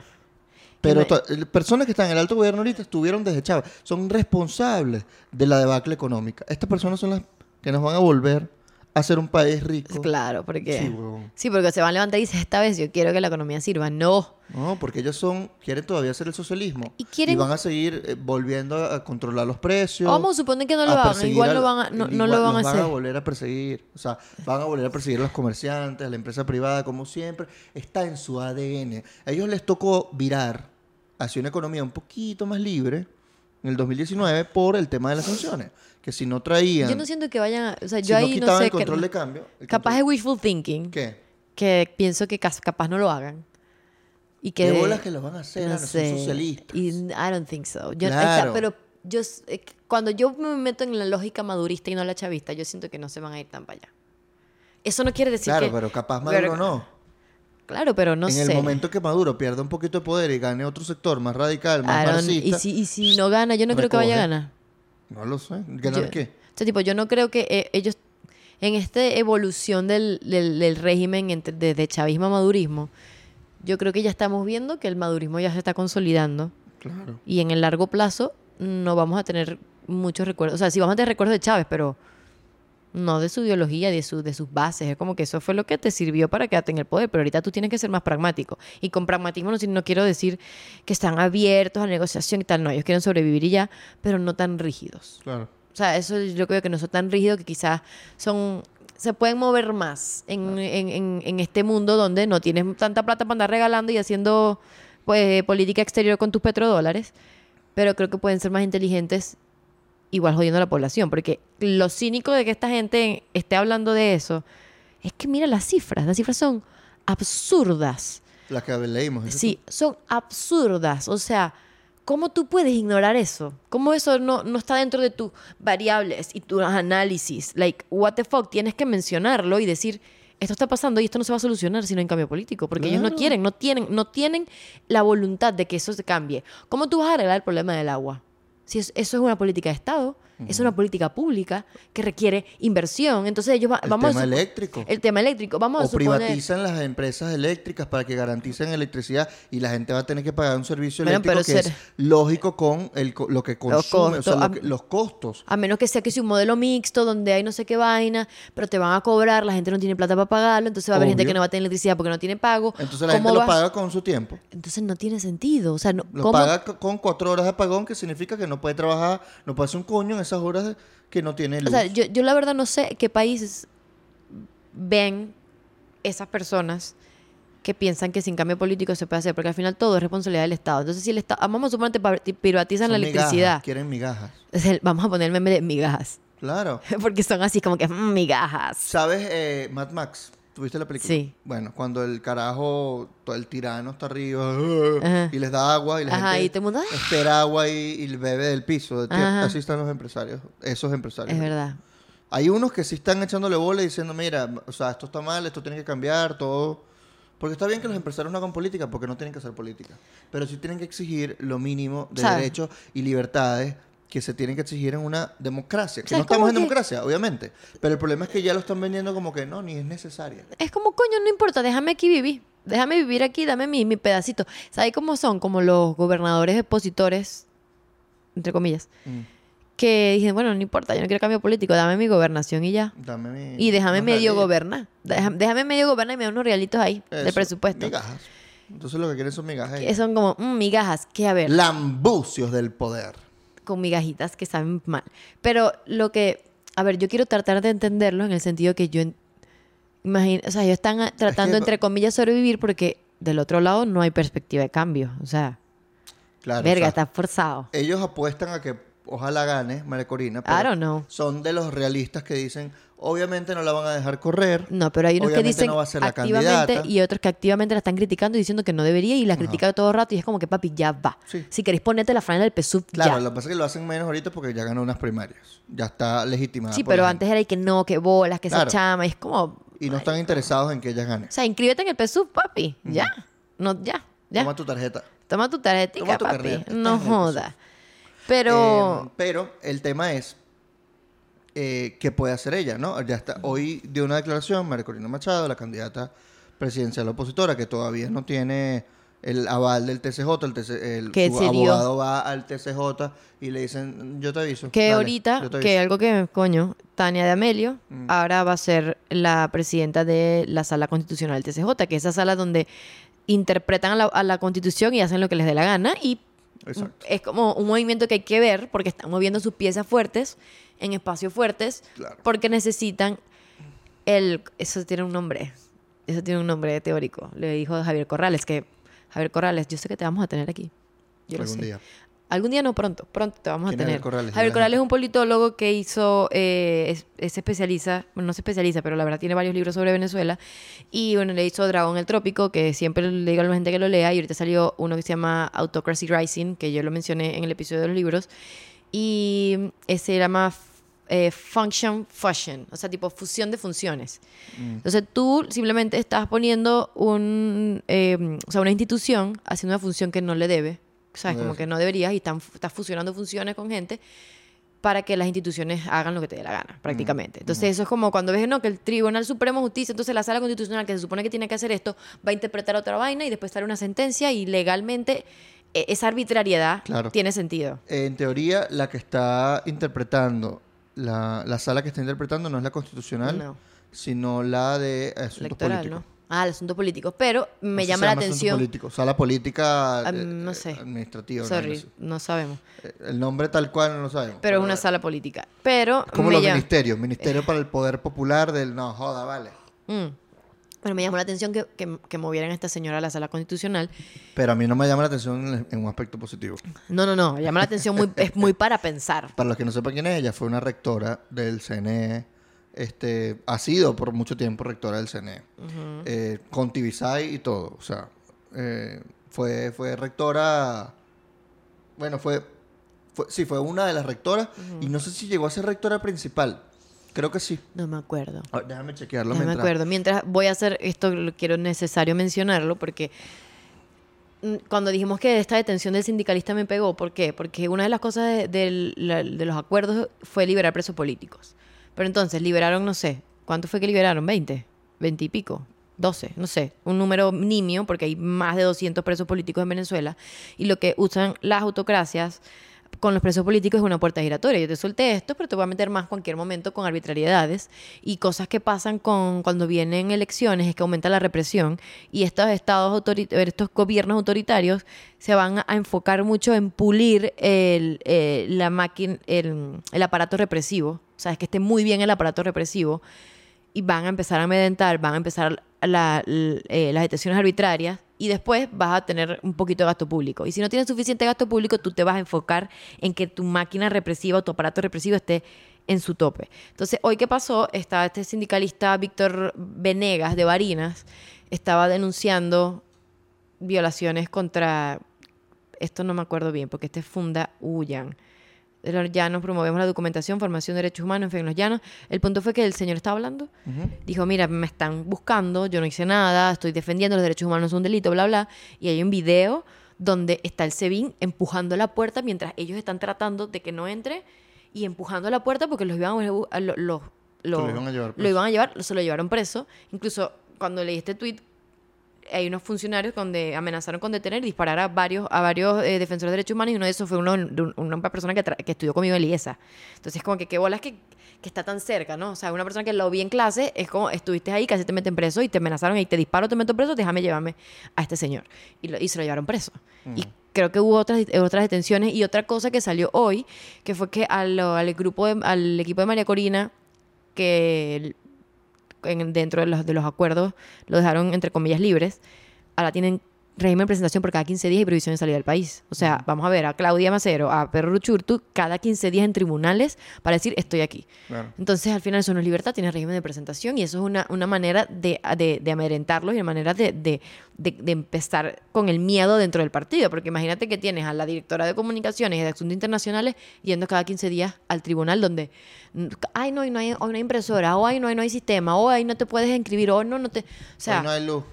Pero personas que están en el alto gobierno ahorita estuvieron desde Chávez. Son responsables de la debacle económica. Estas personas son las que nos van a volver a ser un país rico. Claro, porque... Sí, porque se van a levantar y dicen, esta vez yo quiero que la economía sirva. No. No, porque ellos son, quieren todavía hacer el socialismo. Y quieren- van a seguir eh, volviendo a, a controlar los precios. Vamos a suponer que no lo a hagan. Igual al- lo van a, no, no igual lo van a hacer. van a volver a perseguir. O sea, van a volver a perseguir a los comerciantes, a la empresa privada, como siempre. Está en su ADN. A ellos les tocó virar hacia una economía un poquito más libre en el 2019 por el tema de las sanciones. Que si no traían, Yo no siento que vayan. O sea, si yo no ahí no quitaban sé... el que- control de cambio. el capaz control- es wishful thinking. ¿Qué? Que pienso que capaz no lo hagan. Y que... ¿Qué bolas que lo van a hacer? no Ana? Son sé. socialistas. Y I don't think so. Yo, Claro. está, pero yo... eh, Cuando yo me meto en la lógica madurista y no la chavista, yo siento que no se van a ir tan para allá. Eso no quiere decir Claro, que... pero capaz Maduro pero- no. Claro, pero no en sé. el momento que Maduro pierda un poquito de poder y gane otro sector más radical, más marxista, y, si, y si no gana, yo no creo que vaya a ganar. No lo sé. ¿Ganar Yo- qué? O sea, tipo, yo no creo que eh, ellos, en esta evolución del, del- del régimen entre, de, de chavismo a madurismo, yo creo que ya estamos viendo que el madurismo ya se está consolidando Claro. y en el largo plazo no vamos a tener muchos recuerdos. O sea, sí vamos a tener recuerdos de Chávez, pero no de su ideología, de, su, de sus bases. Es como que eso fue lo que te sirvió para quedarte en el poder, pero ahorita tú tienes que ser más pragmático. Y con pragmatismo no, no quiero decir que están abiertos a la negociación y tal, no, ellos quieren sobrevivir y ya, pero no tan rígidos. Claro. O sea, eso yo creo que no son tan rígidos que quizás son se pueden mover más en, en- en- en este mundo donde no tienes tanta plata para andar regalando y haciendo pues política exterior con tus petrodólares, pero creo que pueden ser más inteligentes igual jodiendo a la población, porque lo cínico de que esta gente esté hablando de eso es que mira las cifras, las cifras son absurdas. Las que leímos. ¿eso Sí, son absurdas. O sea, ¿cómo tú puedes ignorar eso? ¿Cómo eso no, no está dentro de tus variables y tus análisis? Like, what the fuck, tienes que mencionarlo y decir, esto está pasando y esto no se va a solucionar si no hay cambio político, porque ellos no Claro. quieren, no tienen, no tienen la voluntad de que eso se cambie. ¿Cómo tú vas a arreglar el problema del agua? Si es- eso es una política de Estado, es una política pública que requiere inversión. Entonces ellos va- El vamos a tema supo- eléctrico. El tema eléctrico. Vamos a O suponer... privatizan las empresas eléctricas para que garanticen electricidad y la gente va a tener que pagar un servicio Bueno, eléctrico que ser- es lógico con el, lo que consume, o sea, costos, lo a- que- los costos. A menos que sea que sea un modelo mixto donde hay no sé qué vaina, pero te van a cobrar, la gente no tiene plata para pagarlo, entonces va a haber gente que no va a tener electricidad porque no tiene pago. Entonces la ¿Cómo gente lo paga con su tiempo. Entonces no tiene sentido. O sea, no, Lo ¿cómo? paga con cuatro horas de apagón, que significa que no puede trabajar, no puede hacer un coño en esas horas que no tiene luz. O sea, yo, yo la verdad no sé qué países ven esas personas que piensan que sin cambio político se puede hacer, porque al final todo es responsabilidad del Estado. Entonces, si el Estado, vamos a suponer que privatizan la migajas, electricidad, quieren migajas. vamos a poner el meme de migajas, Claro. porque son así como que "Mm, migajas. ¿Sabes eh, Mad Max? ¿Tuviste la película? Sí. Bueno, cuando el carajo, todo el tirano está arriba Ajá. y les da agua y la Ajá, gente y todo el mundo, "Ah". espera agua y, y bebe del piso. Ajá. Así están los empresarios, esos empresarios. Es verdad. Hay unos que sí están echándole bola y diciendo, mira, o sea, esto está mal, esto tiene que cambiar, todo. Porque está bien que los empresarios no hagan política, porque no tienen que hacer política. Pero sí tienen que exigir lo mínimo de derechos y libertades que se tienen que exigir en una democracia. Que no ¿Sabes cómo estamos en que- democracia, obviamente. Pero el problema es que ya lo están vendiendo como que no, ni es necesaria. Es como, coño, no importa, déjame aquí vivir. Déjame vivir aquí, dame mi, mi pedacito. ¿Sabes cómo son? Como los gobernadores expositores, entre comillas, Mm. que dicen, bueno, no importa, yo no quiero cambio político, dame mi gobernación y ya. Dame mi- Y déjame medio gobernar. Déjame, déjame medio gobernar y me da unos realitos ahí de Eso, presupuesto. Migajas. Entonces lo que quieren son migajas. Que son como mm, migajas, que a ver, Lambucios del poder. Con migajitas que saben mal. Pero lo que, a ver, yo quiero tratar de entenderlo en el sentido que yo, imagino, o sea, ellos están tratando, entre comillas, sobrevivir porque del otro lado no hay perspectiva de cambio. O sea, Claro. o verga, sea, está forzado. Ellos apuestan a que ojalá gane María Corina. pero I don't know. Son de los realistas que dicen, obviamente no la van a dejar correr. No, pero hay unos que dicen no va a ser la activamente candidata. y otros que activamente la están criticando y diciendo que no debería y la critican todo el rato y es como que papi, ya va. Sí. Si queréis ponerte la franela del PSUV, Claro, ya. lo que pasa es que lo hacen menos ahorita porque ya ganó unas primarias. Ya está legitimada. Sí, por pero la antes era y que no, que bolas, que Claro. se chama. Y es como. Y no están interesados en que ellas ganen. O sea, inscríbete en el PSUV, papi. Ya. No, ya. Ya. Toma tu tarjeta. Toma tu Toma tu papi. carnet. No el joda. Pero. Eh, pero el tema es eh, qué puede hacer ella, ¿no? Ya está. Hoy dio una declaración María Corina Machado, la candidata presidencial opositora, que todavía no tiene el aval del TCJ, el, TC el Que su dio. abogado va al TCJ y le dicen, yo te aviso. que dale, ahorita, que aviso". algo que, coño, Tania de Amelio Mm. ahora va a ser la presidenta de la sala constitucional del TCJ, que es esa sala donde interpretan a la, a la constitución y hacen lo que les dé la gana. Y Exacto. es como un movimiento que hay que ver porque están moviendo sus piezas fuertes en espacios fuertes Claro. porque necesitan el... Eso tiene un nombre. Eso tiene un nombre teórico. Le dijo Javier Corrales que... Javier Corrales, yo sé que te vamos a tener aquí. Yo lo Algún sé. día. Algún día no, pronto, pronto te vamos a ¿Quién es tener. Javier Corrales? Javier Corrales es un politólogo que hizo, eh, es, es especializa, bueno, no se especializa, pero la verdad tiene varios libros sobre Venezuela. Y bueno, le hizo Dragón el Trópico, que siempre le digo a la gente que lo lea. Y ahorita salió uno que se llama Autocracy Rising, que yo lo mencioné en el episodio de los libros. Y ese se llama eh, Function Fusion, o sea, tipo fusión de funciones. Mm. Entonces tú simplemente estás poniendo un, eh, o sea, una institución haciendo una función que no le debe, ¿sabes? Como que no deberías y están, estás fusionando funciones con gente para que las instituciones hagan lo que te dé la gana, prácticamente. Entonces eso es como cuando ves, no, que el Tribunal Supremo de Justicia, entonces la Sala Constitucional que se supone que tiene que hacer esto, va a interpretar otra vaina y después sale una sentencia y legalmente eh, esa arbitrariedad Claro. tiene sentido. En teoría, la que está interpretando la, la sala que está interpretando no es la constitucional, No. sino la de asuntos Electoral, políticos. ¿no? Ah, el asunto político. Pero me llama la atención. Sala política eh, no eh, sé. administrativa. Sorry, no sabemos. Eh, El nombre tal cual no lo sabemos. Pero es una sala política. Pero Como me los llama- ministerios. Ministerio para el Poder Popular del... No, joda, vale. Mm. Pero me llamó la atención que, que, que movieran a esta señora a la sala constitucional. Pero a mí no me llama la atención en, en un aspecto positivo. No, no, no. Llama la atención muy, es muy para pensar. Para los que no sepan quién es, ella fue una rectora del CNE. Este, ha sido por mucho tiempo rectora del CNE. Eh, con Tibisay y todo. O sea, eh, fue, fue rectora... Bueno, fue, fue... Sí, fue una de las rectoras. Y no sé si llegó a ser rectora principal. Creo que sí. No me acuerdo. Ah, déjame chequearlo. No me mientras- acuerdo. Mientras voy a hacer esto, quiero necesario mencionarlo porque mm, cuando dijimos que esta detención del sindicalista me pegó, ¿por qué? Porque una de las cosas de los acuerdos fue liberar presos políticos. Pero entonces liberaron, no sé, ¿cuánto fue que liberaron? ¿20? ¿20 y pico? 12, no sé, un número nimio porque hay más de 200 presos políticos en Venezuela y lo que usan las autocracias con los presos políticos es una puerta giratoria. Yo te solté esto, pero te voy a meter más cualquier momento con arbitrariedades y cosas que pasan con cuando vienen elecciones es que aumenta la represión y estos estados estos gobiernos autoritarios se van a enfocar mucho en pulir el, eh, la máquina, el, el aparato represivo, o sea, es que esté muy bien el aparato represivo y van a empezar a amedrentar, van a empezar eh, las detenciones arbitrarias y después vas a tener un poquito de gasto público. Y si no tienes suficiente gasto público, tú te vas a enfocar en que tu máquina represiva o tu aparato represivo esté en su tope. Entonces, hoy qué pasó, estaba este sindicalista Víctor Venegas de Barinas, estaba denunciando violaciones contra, esto no me acuerdo bien, porque este es Funda Ullan de los llanos promovemos la documentación, formación de derechos humanos, en fin, en los llanos. El punto fue que el señor estaba hablando, dijo, mira, me están buscando, yo no hice nada, estoy defendiendo los derechos humanos, es un delito, bla, bla. Y hay un video donde está el SEBIN empujando la puerta mientras ellos están tratando de que no entre y empujando la puerta porque los iban a, a- lo, lo- lo- Se lo iban a llevar lo preso. iban a llevar, se lo llevaron preso. Incluso cuando leí este tweet hay unos funcionarios donde amenazaron con detener y disparar a varios, a varios eh, defensores de derechos humanos y uno de esos fue uno, de un- una persona que, que estudió conmigo en IESA. Entonces, como que qué bolas que, que está tan cerca, ¿no? O sea, una persona que lo vi en clase es como, estuviste ahí, casi te meten preso y te amenazaron y te disparo, te meto preso, déjame llevarme a este señor. Y, lo- y se lo llevaron preso. Y creo que hubo otras, otras detenciones y otra cosa que salió hoy, que fue que al, al grupo de- al equipo de María Corina, que en- dentro de los, de los acuerdos lo dejaron entre comillas libres, ahora tienen régimen de presentación por cada 15 días y prohibición de salida del país. O sea, vamos a ver a Claudia Macero, a Perro Ruchurtu, cada 15 días en tribunales para decir estoy aquí. Claro. Entonces, al final, eso no es libertad, tiene régimen de presentación y eso es una, una manera de, de, de amedrentarlos y una manera de, de, de- de empezar con el miedo dentro del partido. Porque imagínate que tienes a la directora de comunicaciones y de asuntos internacionales yendo cada 15 días al tribunal donde, ay, no, hoy no hay, hoy no hay impresora, o ay, no, hoy no hay sistema, o ay, no te puedes inscribir, o no, no te. O sea, Hoy no hay luz.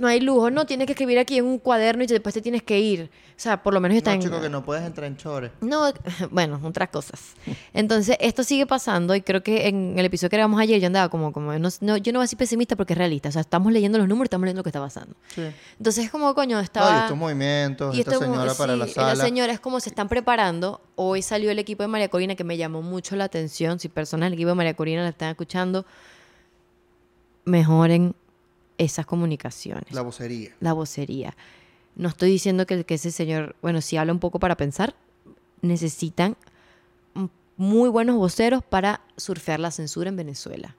No hay lujo, no, tienes que escribir aquí en un cuaderno y después te tienes que ir. O sea, por lo menos está No, en... chico, que no puedes entrar en chores. No, bueno, otras cosas. Entonces, esto sigue pasando y creo que en el episodio que grabamos ayer yo andaba como, como no, no, yo no voy a decir pesimista porque es realista. O sea, estamos leyendo los números, estamos leyendo lo que está pasando. Sí. Entonces, es como, coño, estaba... y estos movimientos, y esta esto señora para la sí, sala. señora es como se están preparando. Hoy salió el equipo de María Corina que me llamó mucho la atención. Si personas del equipo de María Corina la están escuchando, mejoren esas comunicaciones La vocería. la vocería. No estoy diciendo que, que ese señor, bueno, si habla un poco para pensar, necesitan muy buenos voceros para surfear la censura en Venezuela.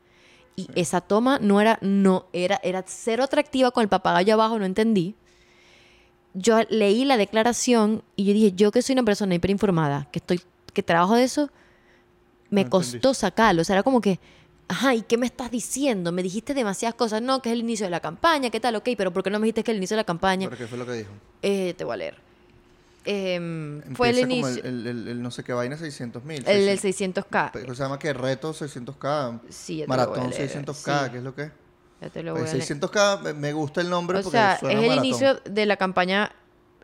Y esa toma no era, no, era, era cero atractiva con el papagayo abajo, no entendí. Yo leí la declaración y yo dije, yo que soy una persona hiperinformada, que estoy, que trabajo de eso, me No costó sacarlo. O sea, era como que, ajá, ¿y qué me estás diciendo? Me dijiste demasiadas cosas. No, que es el inicio de la campaña, ¿qué tal? Ok, pero ¿por qué no me dijiste que es el inicio de la campaña? ¿Pero qué fue lo que dijo? Eh, te voy a leer. Em, fue el como inicio, el, el- el- el no sé qué vaina 600 mil. el, del 600K. Se llama que reto 600k. Sí, voy Maratón leer, 600k, sí. ¿qué es lo que es? Ya te lo voy Pues a leer. 600k me- me gusta el nombre O porque sea, es suena el maratón. inicio de la campaña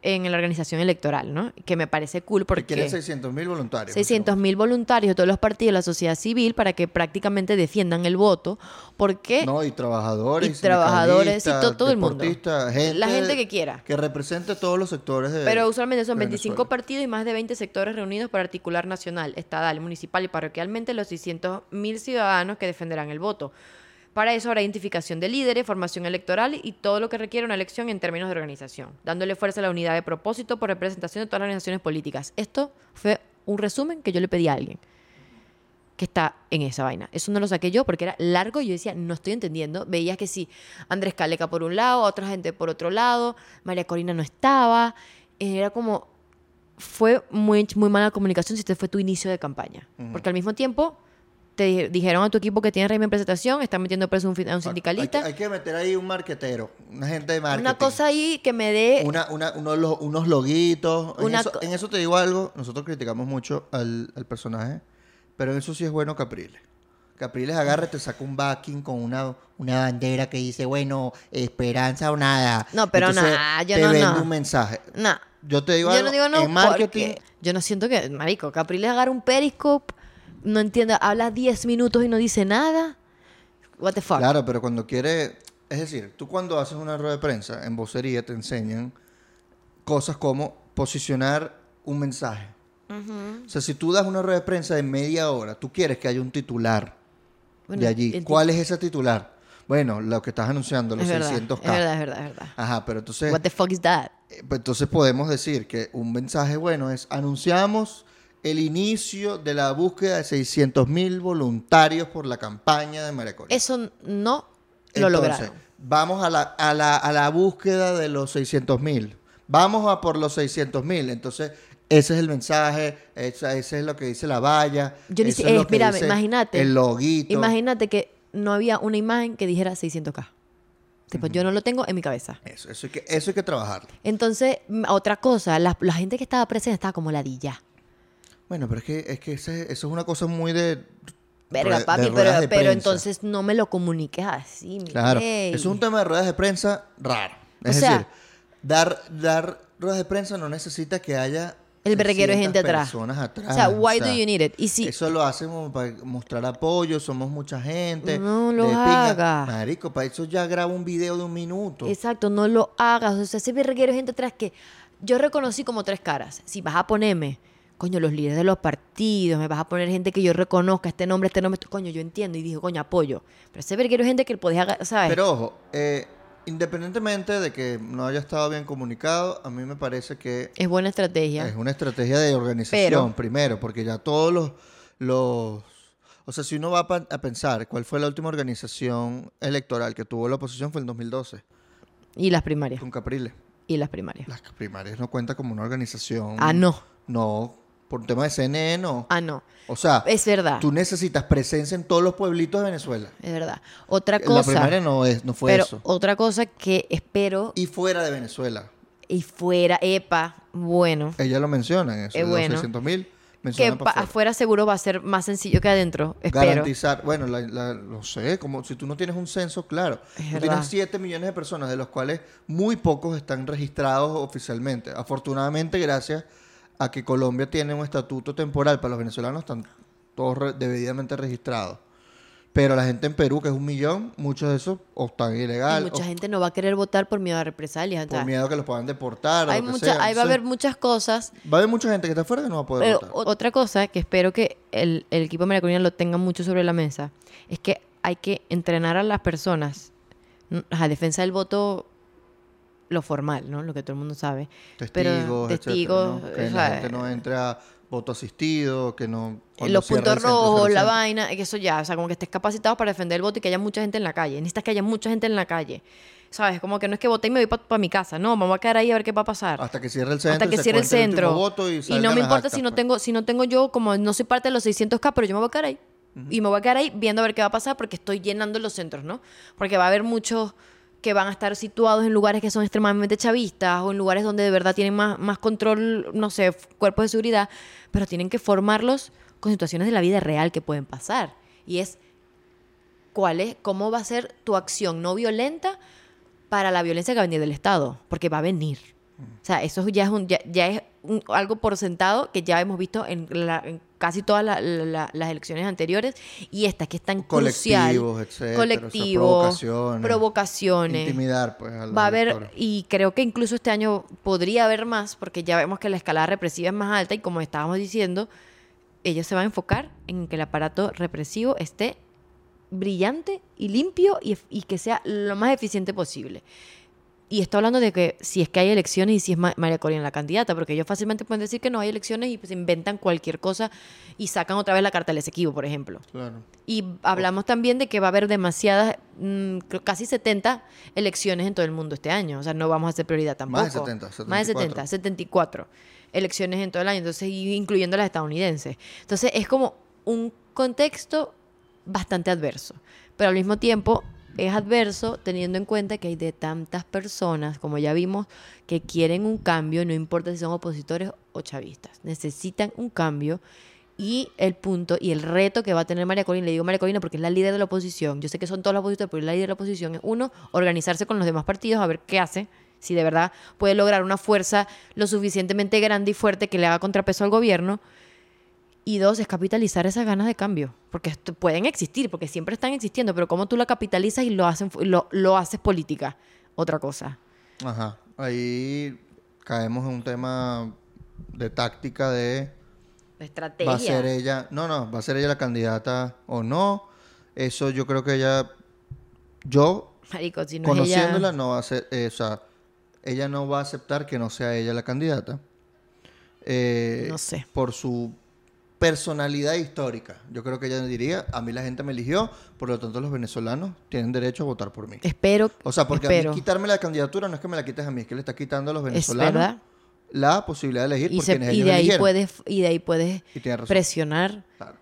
en la organización electoral, ¿no? Que me parece cool Que porque... quieren 600 mil voluntarios. 600 mil voluntarios de todos los partidos de la sociedad civil para que prácticamente defiendan el voto, porque No, y trabajadores. Y trabajadores, y sindicalistas, to- todo el mundo. gente La gente que quiera. Que represente todos los sectores de Pero usualmente son de 25 Venezuela. partidos y más de 20 sectores reunidos para articular nacional, estatal, municipal y parroquialmente los 600 mil ciudadanos que defenderán el voto. Para eso habrá identificación de líderes, formación electoral y todo lo que requiere una elección en términos de organización, dándole fuerza a la unidad de propósito por representación de todas las organizaciones políticas. Esto fue un resumen que yo le pedí a alguien que está en esa vaina. Eso no lo saqué yo porque era largo y yo decía, no estoy entendiendo. Veías que sí, Andrés Caleca por un lado, otra gente por otro lado, María Corina no estaba. Era como, fue muy, muy mala comunicación si este fue tu inicio de campaña. Porque al mismo tiempo te di- dijeron a tu equipo que tiene régimen de presentación, están metiendo preso a un, a un sindicalista. Hay, que- hay que meter ahí un marquetero, una gente de marketing. Una cosa ahí que me dé... Una- una- unos, unos loguitos. En, Una eso, co- en eso te digo algo. Nosotros criticamos mucho al, al personaje, pero en eso sí es bueno Capriles. Capriles agarra y te saca un backing con una, una bandera que dice, bueno, esperanza o nada. No, pero nah, yo te no, vende no. un mensaje. Nah. Yo te digo Yo algo, no digo no en marketing, yo no siento que, marico, Capriles agarra un periscope, no entiende, habla 10 minutos y no dice nada. What the fuck. Claro, pero cuando quiere... Es decir, tú cuando haces una rueda de prensa, en vocería te enseñan cosas como posicionar un mensaje. O sea, si tú das una rueda de prensa de media hora, tú quieres que haya un titular Bueno, de allí. ¿Cuál es ese titular? Bueno, lo que estás anunciando, los es verdad, 600K. es verdad, es verdad, es verdad. Ajá, pero entonces, What the fuck is that? eh, pues entonces podemos decir que un mensaje bueno es anunciamos el inicio de la búsqueda de 600 mil voluntarios por la campaña de María Corina. Eso no lo Entonces, lograron. Vamos a la, a la, a la búsqueda de los 600 mil. Vamos a por los 600 mil. Entonces, ese es el mensaje, esa- ese es lo que dice la valla. Yo ni eso si- es lo eh, que mira, dice imagínate. El loguito. Imagínate que no había una imagen que dijera 600k. Tipo, yo no lo tengo en mi cabeza. Eso, eso, hay que, eso hay que trabajarlo. Entonces, otra cosa, la, la gente que estaba presente estaba como ladilla. Bueno, pero es que, es que ese- eso es una cosa muy de. Verga, de papi, ruedas pero, de pero prensa. entonces no me lo comuniques así, mi Claro. rey. Es un tema de ruedas de prensa raro. O Es sea- decir, dar, dar ruedas de prensa no necesita que haya. El berreguero de gente 600 atrás. personas atrás. O sea, why do you need it? Y si- Eso lo hacemos para mostrar apoyo, somos mucha gente. No lo de pinga. haga. Marico, para eso ya grabo un video de un minuto. Exacto, no lo hagas. O sea, ese berreguero de gente atrás que yo reconocí como tres caras. Si vas a ponerme, coño, los líderes de los partidos, me vas a poner gente que yo reconozca, este nombre, este nombre, coño, yo entiendo y dije, coño, apoyo. Pero ese berreguero de gente que haga- ¿sabes? Pero ojo, eh, independientemente de que no haya estado bien comunicado, a mí me parece que es buena estrategia. Es una estrategia de organización, Pero- primero, porque ya todos los, los... O sea, si uno va a pensar cuál fue la última organización electoral que tuvo la oposición fue en 2012, Y las primarias. con Capriles. Y las primarias. Las primarias no cuenta como una organización. Ah, no. No, por tema de CNN no. Ah, no. O sea, Es verdad. tú necesitas presencia en todos los pueblitos de Venezuela. Es verdad. Otra La cosa. primaria no, es, no fue pero eso. otra cosa que espero Y fuera de Venezuela. y fuera, epa, bueno, Ella lo menciona en eso. Es de bueno. Los 600 mil. que afuera seguro va a ser más sencillo que adentro. Espero. garantizar, bueno, la, la- no sé, como si tú no tienes un censo, claro. Es tú verdad. tienes 7 millones de personas, de los cuales muy pocos están registrados oficialmente. Afortunadamente, gracias a que Colombia tiene un estatuto temporal para los venezolanos, están todos re- debidamente registrados. Pero la gente en Perú, que es un millón, muchos de esos o están Y ilegal, mucha o gente no va a querer votar por miedo a represalias. o por sea, miedo a que los puedan deportar. o hay que mucha, sea. ahí va a haber muchas cosas. va a haber mucha gente que está afuera que no va a poder Pero votar. o- otra cosa que espero que el, el equipo Corina lo tenga mucho sobre la mesa es que hay que entrenar a las personas a defensa del voto lo formal, ¿no? Lo que todo el mundo sabe. testigos, pero etcétera, testigos, ¿no? que o la sea, gente no entre a voto asistido, que no... los puntos rojos, la vaina, que eso ya, o sea, como que estés capacitado para defender el voto y que haya mucha gente en la calle. Necesitas que haya mucha gente en la calle. ¿Sabes? Como que no es que voté y me voy para mi casa. No, vamos a quedar ahí a ver qué va a pasar. Hasta que cierre el centro. hasta que cierre el centro. voto y, y no me importa actas, si no pues. tengo si no tengo yo como no soy parte de los 600k, pero yo me voy a quedar ahí. Y me voy a quedar ahí viendo a ver qué va a pasar porque estoy llenando los centros, ¿no? Porque va a haber muchos que van a estar situados en lugares que son extremadamente chavistas o en lugares donde de verdad tienen más, más control, no sé, cuerpos de seguridad, pero tienen que formarlos con situaciones de la vida real que pueden pasar. Y es cuál es, cómo va a ser tu acción no violenta para la violencia que va a venir del Estado, porque va a venir. O sea, eso ya es, un, ya, es algo por sentado que ya hemos visto en, la- en casi todas la- la- las elecciones anteriores y esta que es tan crucial. Colectivos, etcétera, o sea, Colectivos, provocaciones. provocaciones. Intimidar, pues, a los Va a haber, y creo que incluso este año podría haber más, porque ya vemos que la escalada represiva es más alta y como estábamos diciendo, ellos se van a enfocar en que el aparato represivo esté brillante y limpio y, y que sea lo más eficiente posible. Y estoy hablando de que si es que hay elecciones y si es Ma- María Corina la candidata, porque ellos fácilmente pueden decir que no hay elecciones y pues inventan cualquier cosa y sacan otra vez la carta del Esequibo, por ejemplo. Claro. Y hablamos también de que va a haber demasiadas, mm, casi 70 elecciones en todo el mundo este año. O sea, no vamos a hacer prioridad tampoco. Más de 70, Más de 74. 70, 74 elecciones en todo el año, entonces, incluyendo las estadounidenses. Entonces, es como un contexto bastante adverso. Pero al mismo tiempo, es adverso teniendo en cuenta que hay de tantas personas, como ya vimos, que quieren un cambio, no importa si son opositores o chavistas. Necesitan un cambio. Y el punto y el reto que va a tener María Corina, le digo María Corina porque es la líder de la oposición, yo sé que son todos los opositores, pero la líder de la oposición, es uno, organizarse con los demás partidos a ver qué hace, si de verdad puede lograr una fuerza lo suficientemente grande y fuerte que le haga contrapeso al gobierno. Y dos, es capitalizar esas ganas de cambio, porque pueden existir, porque siempre están existiendo, pero cómo tú la capitalizas y lo, hacen, lo, lo haces política, otra cosa. Ajá. Ahí caemos en un tema de táctica de estrategia. va a ser ella, no, no, va a ser ella la candidata o no. Eso yo creo que ella, yo Marico, si no conociéndola ella- no va a ser, eh, o sea, ella no va a aceptar que no sea ella la candidata. Eh, No sé. Por su personalidad histórica. Yo creo que ella diría, a mí la gente me eligió, por lo tanto los venezolanos tienen derecho a votar por mí. Espero. O sea, porque a mí quitarme la candidatura no es que me la quites a mí, es que le está quitando a los venezolanos la posibilidad de elegir Y, por se- quienes y ellos de ahí eligieron. puedes, y de ahí puedes presionar, Claro.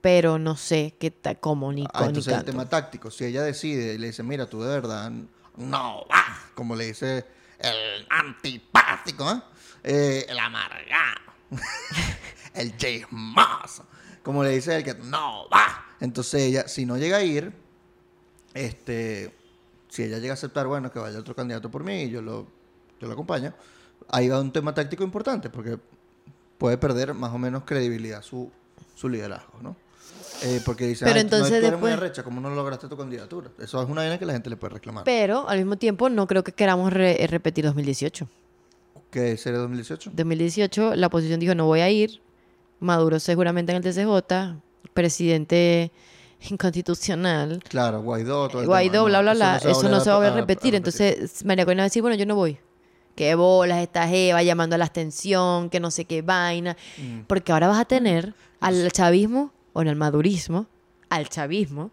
pero no sé qué ta- cómo ni, Ah, ni entonces el canto. tema táctico, si ella decide y le dice, mira, tú de verdad no vas, como le dice el antipático, ¿eh? Eh, el amargado, el chismoso, como le dice el que no va. Entonces ella, si no llega a ir, este, si ella llega a aceptar, bueno, que vaya otro candidato por mí y yo lo, yo lo acompaño, ahí va un tema táctico importante, porque puede perder más o menos credibilidad su, su liderazgo, ¿no? Eh, porque dice, Pero "Ay, tú no- entonces tú eres muy después- arrecha, ¿cómo no lograste tu candidatura? Eso es una vaina que la gente le puede reclamar. Pero al mismo tiempo no creo que queramos re- eh, repetir 2018. ¿Qué sería 2018? 2018 la oposición dijo no voy a ir. Maduro seguramente en el TCJ, presidente inconstitucional. Claro, Guaidó, todo el Guaidó, tema, bla, bla, bla. Eso no se va a volver a a- a repetir. Entonces María Corina va a decir, bueno, yo no voy. Que bolas, esta jeva llamando a la abstención, que no sé qué vaina. Mm. Porque ahora vas a tener al chavismo, o al madurismo, al chavismo,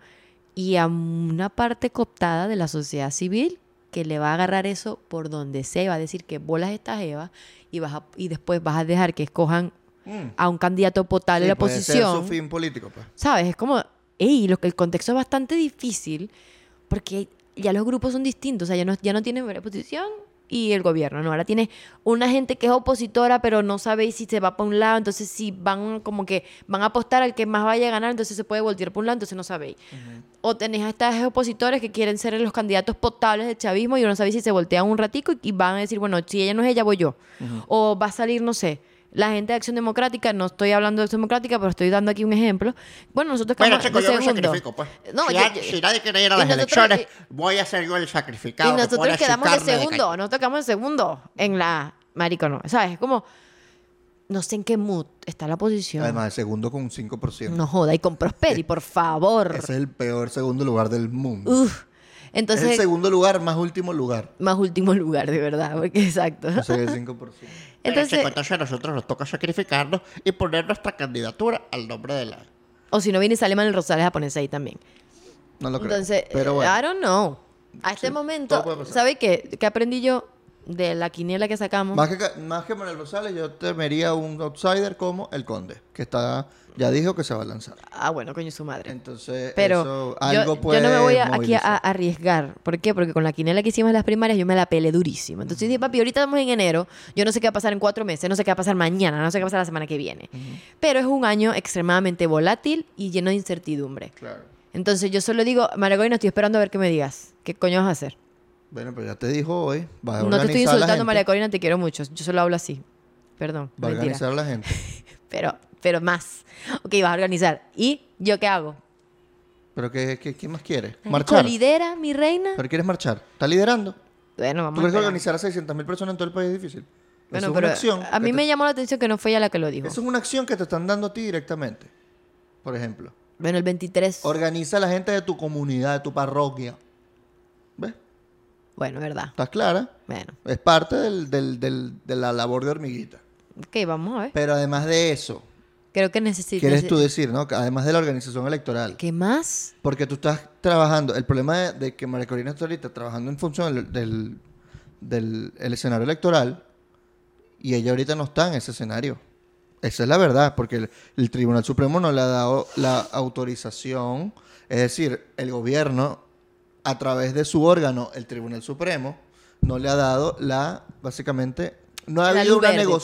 y a una parte cooptada de la sociedad civil que le va a agarrar eso por donde sea y va a decir que bolas esta jeva y, vas a- y después vas a dejar que escojan Mm. a un candidato potable Sí, de la puede ser oposición. su fin político, pues. ¿Sabes? Es como, ey, lo que el contexto es bastante difícil porque ya los grupos son distintos, o sea, ya no, ya no tienen la oposición y el gobierno, ¿no? Ahora tiene una gente que es opositora, pero no sabe si se va para un lado, entonces si van como que van a apostar al que más vaya a ganar, entonces se puede voltear por un lado, entonces no sabéis. O tenés a estas opositores que quieren ser los candidatos potables del chavismo y no sabéis si se voltean un ratico y, y van a decir, bueno, si ella no es ella, voy yo. O va a salir, no sé, la gente de Acción Democrática, no estoy hablando de Acción Democrática, pero estoy dando aquí un ejemplo. Bueno, nosotros Bueno, quedamos chicos, yo me sacrifico, pues. No, si, yo- ya- yo- si nadie quiere ir a las nosotros- elecciones, voy a ser yo el sacrificado. Y que nosotros quedamos de segundo, nosotros quedamos de segundo en la marico, no, ¿sabes? Es como no sé en qué mood está la posición. Además, el segundo con un 5%. no joda, y con Prosperi, por favor. Ese es el peor segundo lugar del mundo. Uf. Es Entonces, el segundo lugar, más último lugar. más último lugar, de verdad, porque exacto. O sea, el 5%. Pero, Entonces, entonces a nosotros nos toca sacrificarnos y poner nuestra candidatura al nombre de la... o si no viene y sale Manuel Rosales a ponerse ahí también. No lo creo. Entonces, Pero bueno. I don't know. A este Sí, momento. ¿sabe qué? ¿Qué aprendí yo de la quiniela que sacamos? Más que, más que Manuel Rosales, yo temería un outsider como el Conde, que está ya dijo que se va a lanzar. Ah, bueno, coño, su madre. Entonces, Pero eso, yo, algo yo puede no me voy a- aquí a, arriesgar. ¿Por qué? Porque con la quinela que hicimos en las primarias yo me la pelé durísimo. Entonces dije, papi, ahorita estamos en enero. Yo no sé qué va a pasar en cuatro meses, no sé qué va a pasar mañana, no sé qué va a pasar la semana que viene. Pero es un año extremadamente volátil y lleno de incertidumbre. Claro. Entonces yo solo digo, Maragoy, no estoy esperando a ver qué me digas. ¿Qué coño vas a hacer? Bueno, pero ya te dijo hoy. Vas a No te estoy insultando, María Corina, te quiero mucho. Yo solo hablo así. Perdón. Va a organizar a la gente. Pero, pero más. Ok, vas a organizar. ¿Y yo qué hago? ¿Pero qué, qué, qué más quieres? ¿Marchar? lidera, mi reina. ¿Pero quieres marchar? ¿Estás liderando? Bueno, ¿Tú vamos a crees que esperar. organizar a 600.000 personas en todo el país es difícil? Bueno, eso es una acción. a mí que me llamó la atención que no fue ella la que lo dijo. Eso es una acción que te están dando a ti directamente. Por ejemplo, Bueno, el 23. organiza a la gente de tu comunidad, de tu parroquia. ¿Ves? Bueno, verdad. ¿Estás clara? Bueno. Es parte del- del- del- de la labor de hormiguita. Ok, vamos a ver. Pero además de eso, Creo que necesito. quieres tú decir, ¿no? Además de la organización electoral. ¿Qué más? Porque tú estás trabajando. El problema de, de que María Corina está ahorita trabajando en función del, del, del- el escenario electoral y ella ahorita no está en ese escenario. Esa es la verdad, porque el, el Tribunal Supremo no le ha dado la autorización. Es decir, el gobierno, a través de su órgano, el Tribunal Supremo, no le ha dado la, básicamente, no ha La habido una verde, pues.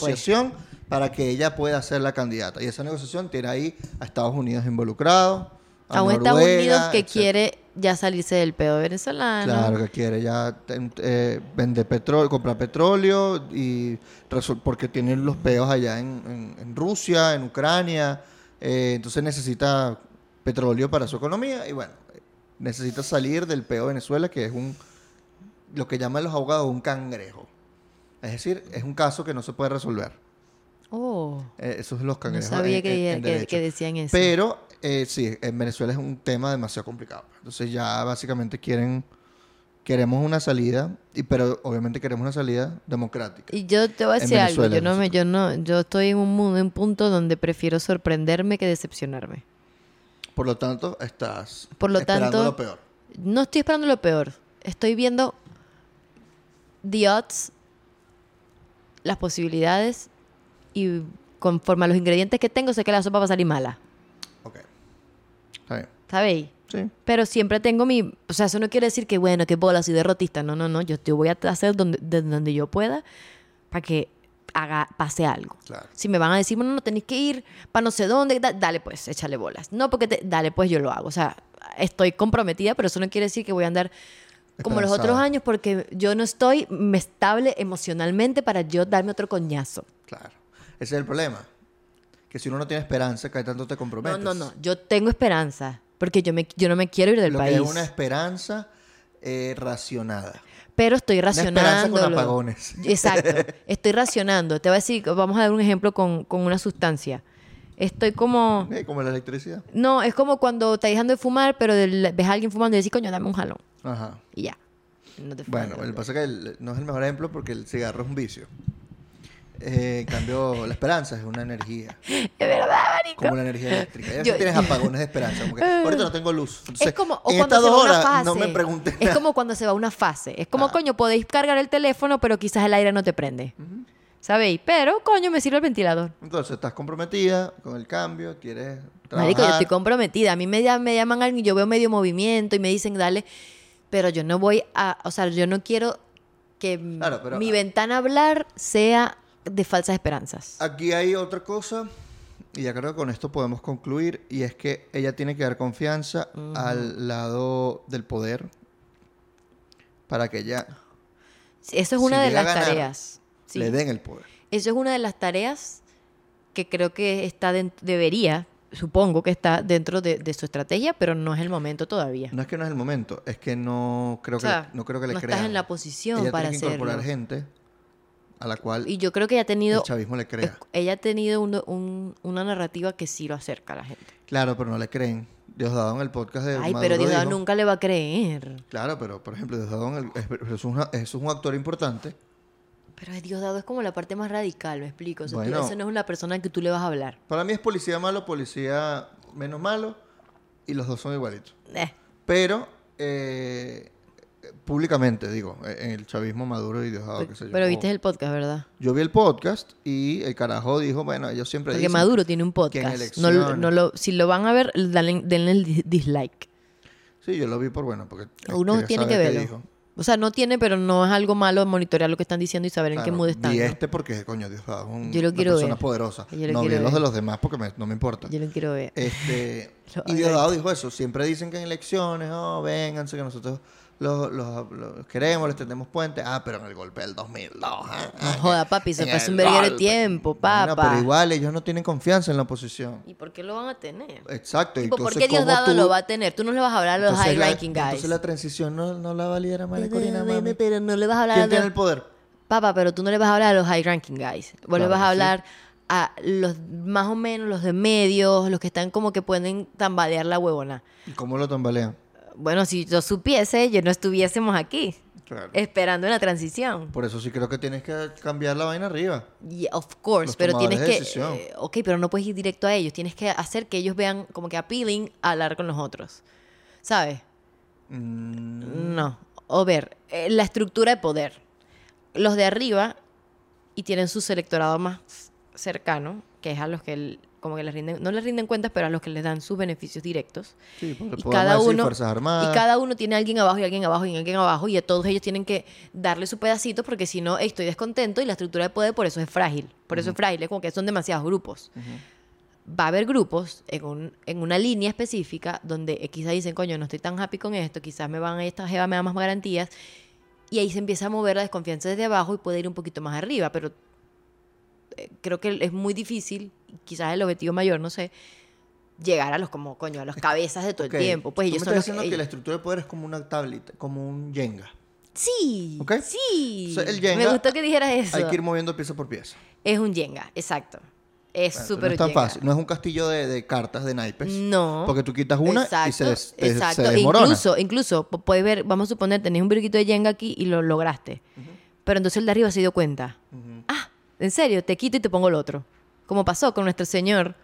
Para que ella pueda ser la candidata. Y esa negociación tiene ahí a Estados Unidos involucrado. A un Estados Unidos que etcétera. quiere ya salirse del pedo venezolano. Claro que quiere ya eh, vender petróleo, comprar petróleo y porque tienen los peos allá en, en- en Rusia, en Ucrania, eh, entonces necesita petróleo para su economía y bueno, necesita salir del peo Venezuela que es un lo que llaman los abogados un cangrejo. Es decir, es un caso que no se puede resolver. Oh, Eh, esos son los no cangrejos. sabía en- que, en- en que- derecho. que decían eso. Pero eh, sí, en Venezuela es un tema demasiado complicado. Entonces ya básicamente quieren, queremos una salida, y pero obviamente queremos una salida democrática. Y yo te voy a decir algo, yo no me, yo no, yo estoy en un, mu- en un punto donde prefiero sorprenderme que decepcionarme. Por lo tanto, estás Por lo esperando tanto- lo peor. No estoy esperando lo peor. Estoy viendo the odds, las posibilidades y conforme a los ingredientes que tengo sé que la sopa va a salir mala. Ok. Está bien. ¿Sabéis? Sí. Pero siempre tengo mi... O sea, eso no quiere decir que, bueno, que bola, soy derrotista. No, no, no. Yo, yo voy a hacer donde, de donde yo pueda para que haga, pase algo. Claro. Si me van a decir, bueno, no tenéis que ir para no sé dónde, da- dale pues, échale bolas. No, porque te- dale pues, yo lo hago. O sea, estoy comprometida, pero eso no quiere decir que voy a andar como los otros años porque yo no estoy estable emocionalmente para yo darme otro coñazo. Claro. Ese es el problema. Que si uno no tiene esperanza, que tanto te No, comprometes. no, no. Yo tengo esperanza porque yo, me, yo no me quiero ir del Lo país. que es una esperanza eh, racionada. Pero estoy esperanza con racionando. apagones. Exacto. Estoy racionando. Te voy a decir, vamos a dar un ejemplo con, con una sustancia. Estoy como. Eh, como la electricidad. No, es como cuando estás dejando de fumar, pero del- ves a alguien fumando y decís, coño, dame un jalón. Ajá. Y ya. No te fumas Bueno, lo que pasa es que el- no es el mejor ejemplo porque el cigarro es un vicio. Eh, en cambio, la esperanza es una energía, Es verdad, marico. como la energía eléctrica. Y a veces Yo- tienes apagones de esperanza, como que ahorita no tengo luz. Entonces, es como o en cuando estas se dos va una horas fase. no me preguntes Es nada. como cuando se va una fase. Es como, Ah. coño, podéis cargar el teléfono, pero quizás el aire no te prende. ¿Sabéis? Pero, coño, me sirve el ventilador. Entonces, estás comprometida con el cambio, quieres trabajar. Marico, yo estoy comprometida. A mí me, me llaman alguien y yo veo medio movimiento y me dicen, dale. Pero yo no voy a. O sea, yo no quiero que Claro, pero- mi ventana a hablar sea de falsas esperanzas. Aquí hay otra cosa, y ya creo que con esto podemos concluir, y es que ella tiene que dar confianza al lado del poder para que ella Eso es si una de las ganar, tareas. Sí. le den el poder. Eso es una de las tareas que creo que está den- debería, supongo que está dentro de, de su estrategia, pero no es el momento todavía. No es que no es el momento, es que no creo O que, sea, no creo que le no crean. estás en la posición ella para tiene que incorporar gente a la cual Y yo creo que ella ha tenido, el chavismo le crea. ella ha tenido un- un- una narrativa que sí lo acerca a la gente. Claro, pero no le creen. Diosdado en el podcast de Ay, Maduro pero Dios dijo- nunca le va a creer. Claro, pero por ejemplo, Diosdado en el- es, es, una- eso es un actor importante. Pero Diosdado es como la parte más radical, me explico. O sea, tú- Bueno. esa no es una persona que tú le vas a hablar. Para mí es policía malo, policía menos malo, y los dos son igualitos. Eh, Pero, eh, públicamente, digo, eh, en el chavismo Maduro y Diosdado, qué sé yo. pero viste el podcast, ¿verdad? Yo vi el podcast y el carajo dijo, bueno, ellos siempre Porque dicen Maduro tiene un podcast. No, no lo, si lo van a ver, denle, denle el di- dislike. Sí, yo lo vi por bueno, porque... Uno tiene que qué verlo. O sea, no tiene, pero no es algo malo monitorear lo que están diciendo y saber en qué mood están. ¿no? este porque, coño, Diosdado es un- Yo lo una persona ver. poderosa. Yo lo no vi los de los demás porque me- no me importa. Yo lo quiero ver. Este, Lo y Diosdado dijo eso. Siempre dicen que en elecciones, oh, vénganse, que nosotros los, los- los queremos, les tendemos puente. Ah, pero en el golpe del 2002. ah, No ah, joda, papi, hace el un verguero de tiempo, Bueno, papá. pero igual, ellos no tienen confianza en la oposición. ¿Y por qué lo van a tener? Exacto. Tipo, ¿por entonces, qué ¿cómo Diosdado lo va a tener? Tú no le vas a hablar a los entonces high la- ranking guys. Entonces la transición no, no la valiera María Corina, mami. pero no le vas a hablar a ¿Quién tiene los... el poder? Papá, pero tú no le vas a hablar a los high ranking guys. Vos le Claro vas a que sí. hablar a los más o menos, los de medios, los que están como que pueden tambalear la huevona. ¿Y cómo lo tambalean? Bueno, si yo supiese, yo no estuviésemos aquí Claro. esperando una transición. Por eso sí creo que tienes que cambiar la vaina arriba. Yeah, of course, Los pero tienes que... eh, ok, pero no puedes ir directo a ellos. Tienes que hacer que ellos vean como que appealing a hablar con los otros. ¿Sabes? Mm, No. O ver, eh, la estructura de poder. Los de arriba, y tienen su selectorado más cercano, que es a los que como que les rinden, no les rinden cuentas, pero a los que les dan sus beneficios directos. sí, porque Y cada uno Fuerzas Armadas. y cada uno tiene a alguien abajo y alguien abajo y alguien abajo y a todos ellos tienen que darle su pedacito porque si no estoy descontento y la estructura de poder por eso es frágil. Por eso es frágil, es como que son demasiados grupos. Va a haber grupos en, un- en una línea específica donde quizás dicen, coño, no estoy tan happy con esto, quizás me van a esta jeva me da más garantías y ahí se empieza a mover la desconfianza desde abajo y puede ir un poquito más arriba, pero eh, creo que es muy difícil, quizás el objetivo mayor, no sé, llegar a los como coño, a los cabezas de todo el tiempo. Pues tú ellos me son estás los diciendo que, que, la estructura de poder es como una tablita, como un Jenga. Sí, ¿Ok? sí. El Jenga, Me gustó que dijeras eso. Hay que ir moviendo pieza por pieza. Es un Jenga, exacto. Es Bueno, súper no es tan Jenga. fácil. No es un castillo de, de cartas de naipes. No. Porque tú quitas una y se, des- te- se exacto. desmorona. Incluso, incluso, pu- puedes ver, vamos a suponer, tenés un briquito de Jenga aquí y lo lograste. Pero entonces el de arriba se dio cuenta. Ah, en serio, te quito y te pongo el otro. Como pasó con nuestro señor.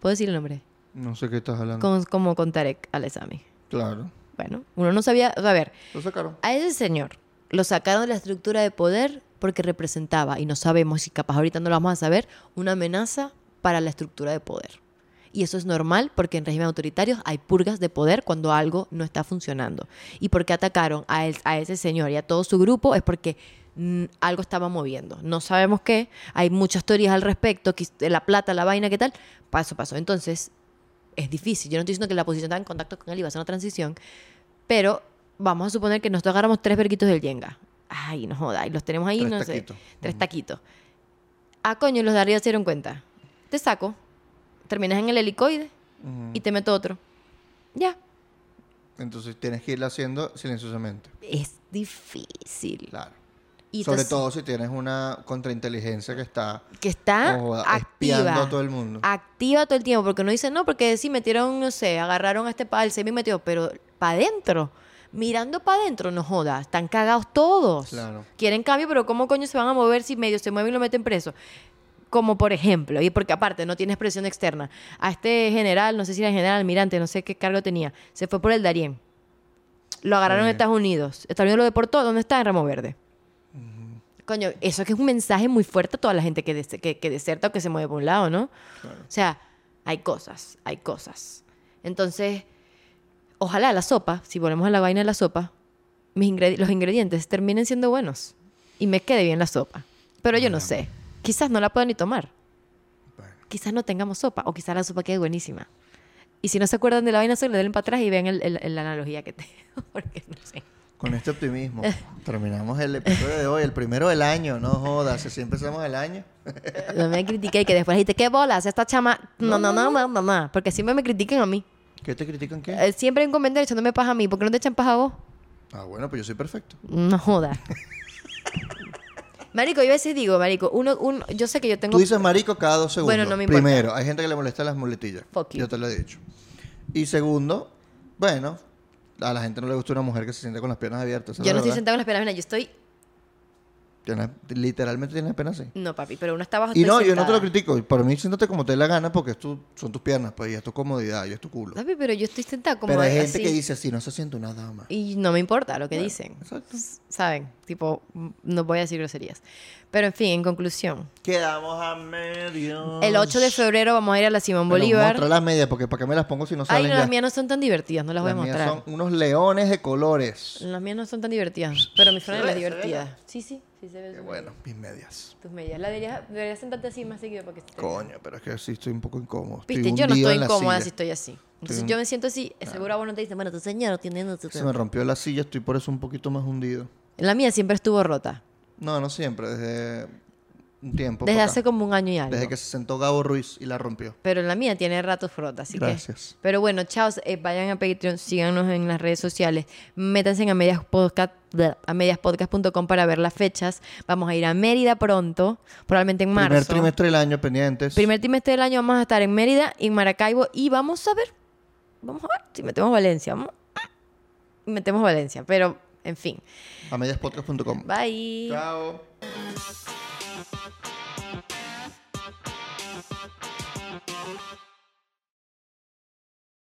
¿Puedo decir el nombre? No sé qué estás hablando. Con- como con Tarek Alessami. Claro. Bueno, uno no sabía. a ver, Lo sacaron. a ese señor lo sacaron de la estructura de poder porque representaba, y no sabemos si capaz ahorita no lo vamos a saber, una amenaza para la estructura de poder. Y eso es normal porque en regímenes autoritarios hay purgas de poder cuando algo no está funcionando. Y porque atacaron a, él- a ese señor y a todo su grupo es porque algo estaba moviendo. No sabemos qué, hay muchas teorías al respecto, la plata, la vaina, qué tal. Paso, paso. Entonces, es difícil. Yo no estoy diciendo que la oposición estaba en contacto con él y va a ser una transición, pero vamos a suponer que nosotros agarramos tres verguitos del Jenga. Ay, no joda, y los tenemos ahí, Tres no taquitos. sé. Tres taquitos. Ah, coño, los de arriba se dieron cuenta. Te saco, terminas en el helicoide Ujú. y te meto otro. Ya. Entonces tienes que irlo haciendo silenciosamente. Es difícil. Claro. Y Sobre entonces- todo si tienes una contrainteligencia que está que está activa. espiando a todo el mundo. Activa todo el tiempo, porque no dice, no, porque sí metieron, no sé, agarraron a este pal, se me metió, pero para adentro, mirando para adentro, no joda, están cagados todos. Claro. Quieren cambio, pero ¿cómo coño se van a mover si medio se mueven y lo meten preso? Como por ejemplo, y porque aparte no tienes presión externa, a este general, no sé si era general, almirante, no sé qué cargo tenía, se fue por el Darién. Lo agarraron en. Estados Unidos. Estados Unidos lo deportó, ¿dónde está? En Ramo Verde. Coño, eso que es un mensaje muy fuerte a toda la gente que, des- que, que deserta o que se mueve por un lado, ¿no? O sea, hay cosas, hay cosas. Entonces, ojalá la sopa, si volvemos a la vaina de la sopa, mis los ingredientes terminen siendo buenos y me quede bien la sopa. Pero yo no sé, quizás no la pueda ni tomar. Bueno. Quizás no tengamos sopa o quizás la sopa quede buenísima. Y si no se acuerdan de la vaina, se le den para atrás y vean la analogía que tengo, porque no sé. Con este optimismo terminamos el episodio de hoy, el primero del año. No jodas, así empezamos el año. No me critiqué y que después dijiste, ¿qué bolas? Esta chama... No, no, no, no, no, no. Porque siempre me critican a mí. ¿Qué te critican qué? Eh, siempre hay un comentario echándome paja a mí. ¿Por qué no te echan paja a vos? Ah, bueno, pues yo soy perfecto. No joda. Marico, yo a veces digo, Marico, uno, uno, yo sé que yo tengo... Tú dices marico cada dos segundos. Bueno, no me importa. Primero, hay gente que le molesta las muletillas. Fuck you. Yo te lo he dicho. Y segundo, bueno, a la gente no le gusta una mujer que se siente con las piernas abiertas. Yo no estoy sentado en las piernas, mira, yo estoy... Tienes- literalmente tienes piernas así. No, papi, pero uno está abajo. Y no, yo no te lo sentada. critico. Para mí, siéntate como te dé la gana porque es tu- son tus piernas, pues, y es tu comodidad, y es tu culo. Papi, pero yo estoy sentada como Pero hay gente así. que dice así, no se siente una dama. Y no me importa lo que Bueno, dicen. Exacto. ¿Saben? Tipo, no voy a decir groserías. Pero en fin, en conclusión. Quedamos a medio. El 8 de febrero vamos a ir a la Simón Bolívar. Mostrar las medias, porque ¿para qué me las pongo si no Ay, salen no, ya? las mías no son tan divertidas, no las voy a Las mías mostrar. son unos leones de colores. Las mías no son tan divertidas, pero mi franela es divertida. Sí, sí, sí se ve. Qué bueno, mis medias. Tus medias. La deberías, deberías sentarte así más seguido para que se te- Coño, pero es que sí estoy un poco incómodo. Estoy Viste, yo no estoy incómoda si estoy así. Entonces yo me siento así, seguro a vos no te dicen, bueno, tu señora tiene... no Se qué". me rompió la silla, estoy por eso un poquito más hundido. La mía siempre estuvo rota. No, no siempre, desde un tiempo. Desde hace como un año y algo. Desde que se sentó Gabo Ruiz y la rompió. Pero la mía tiene ratos rota, así Gracias. que... Pero bueno, chao. eh, vayan a Patreon, síganos en las redes sociales. Métanse en a medias podcast, a mediaspodcast.com para ver las fechas. Vamos a ir a Mérida pronto, probablemente en marzo. Primer trimestre del año, pendientes. Primer trimestre del año vamos a estar en Mérida y en Maracaibo y vamos a ver, vamos a ver si metemos Valencia. Vamos, metemos Valencia, pero en fin. A mediaspodcast.com. Bye. Chao. Thank you.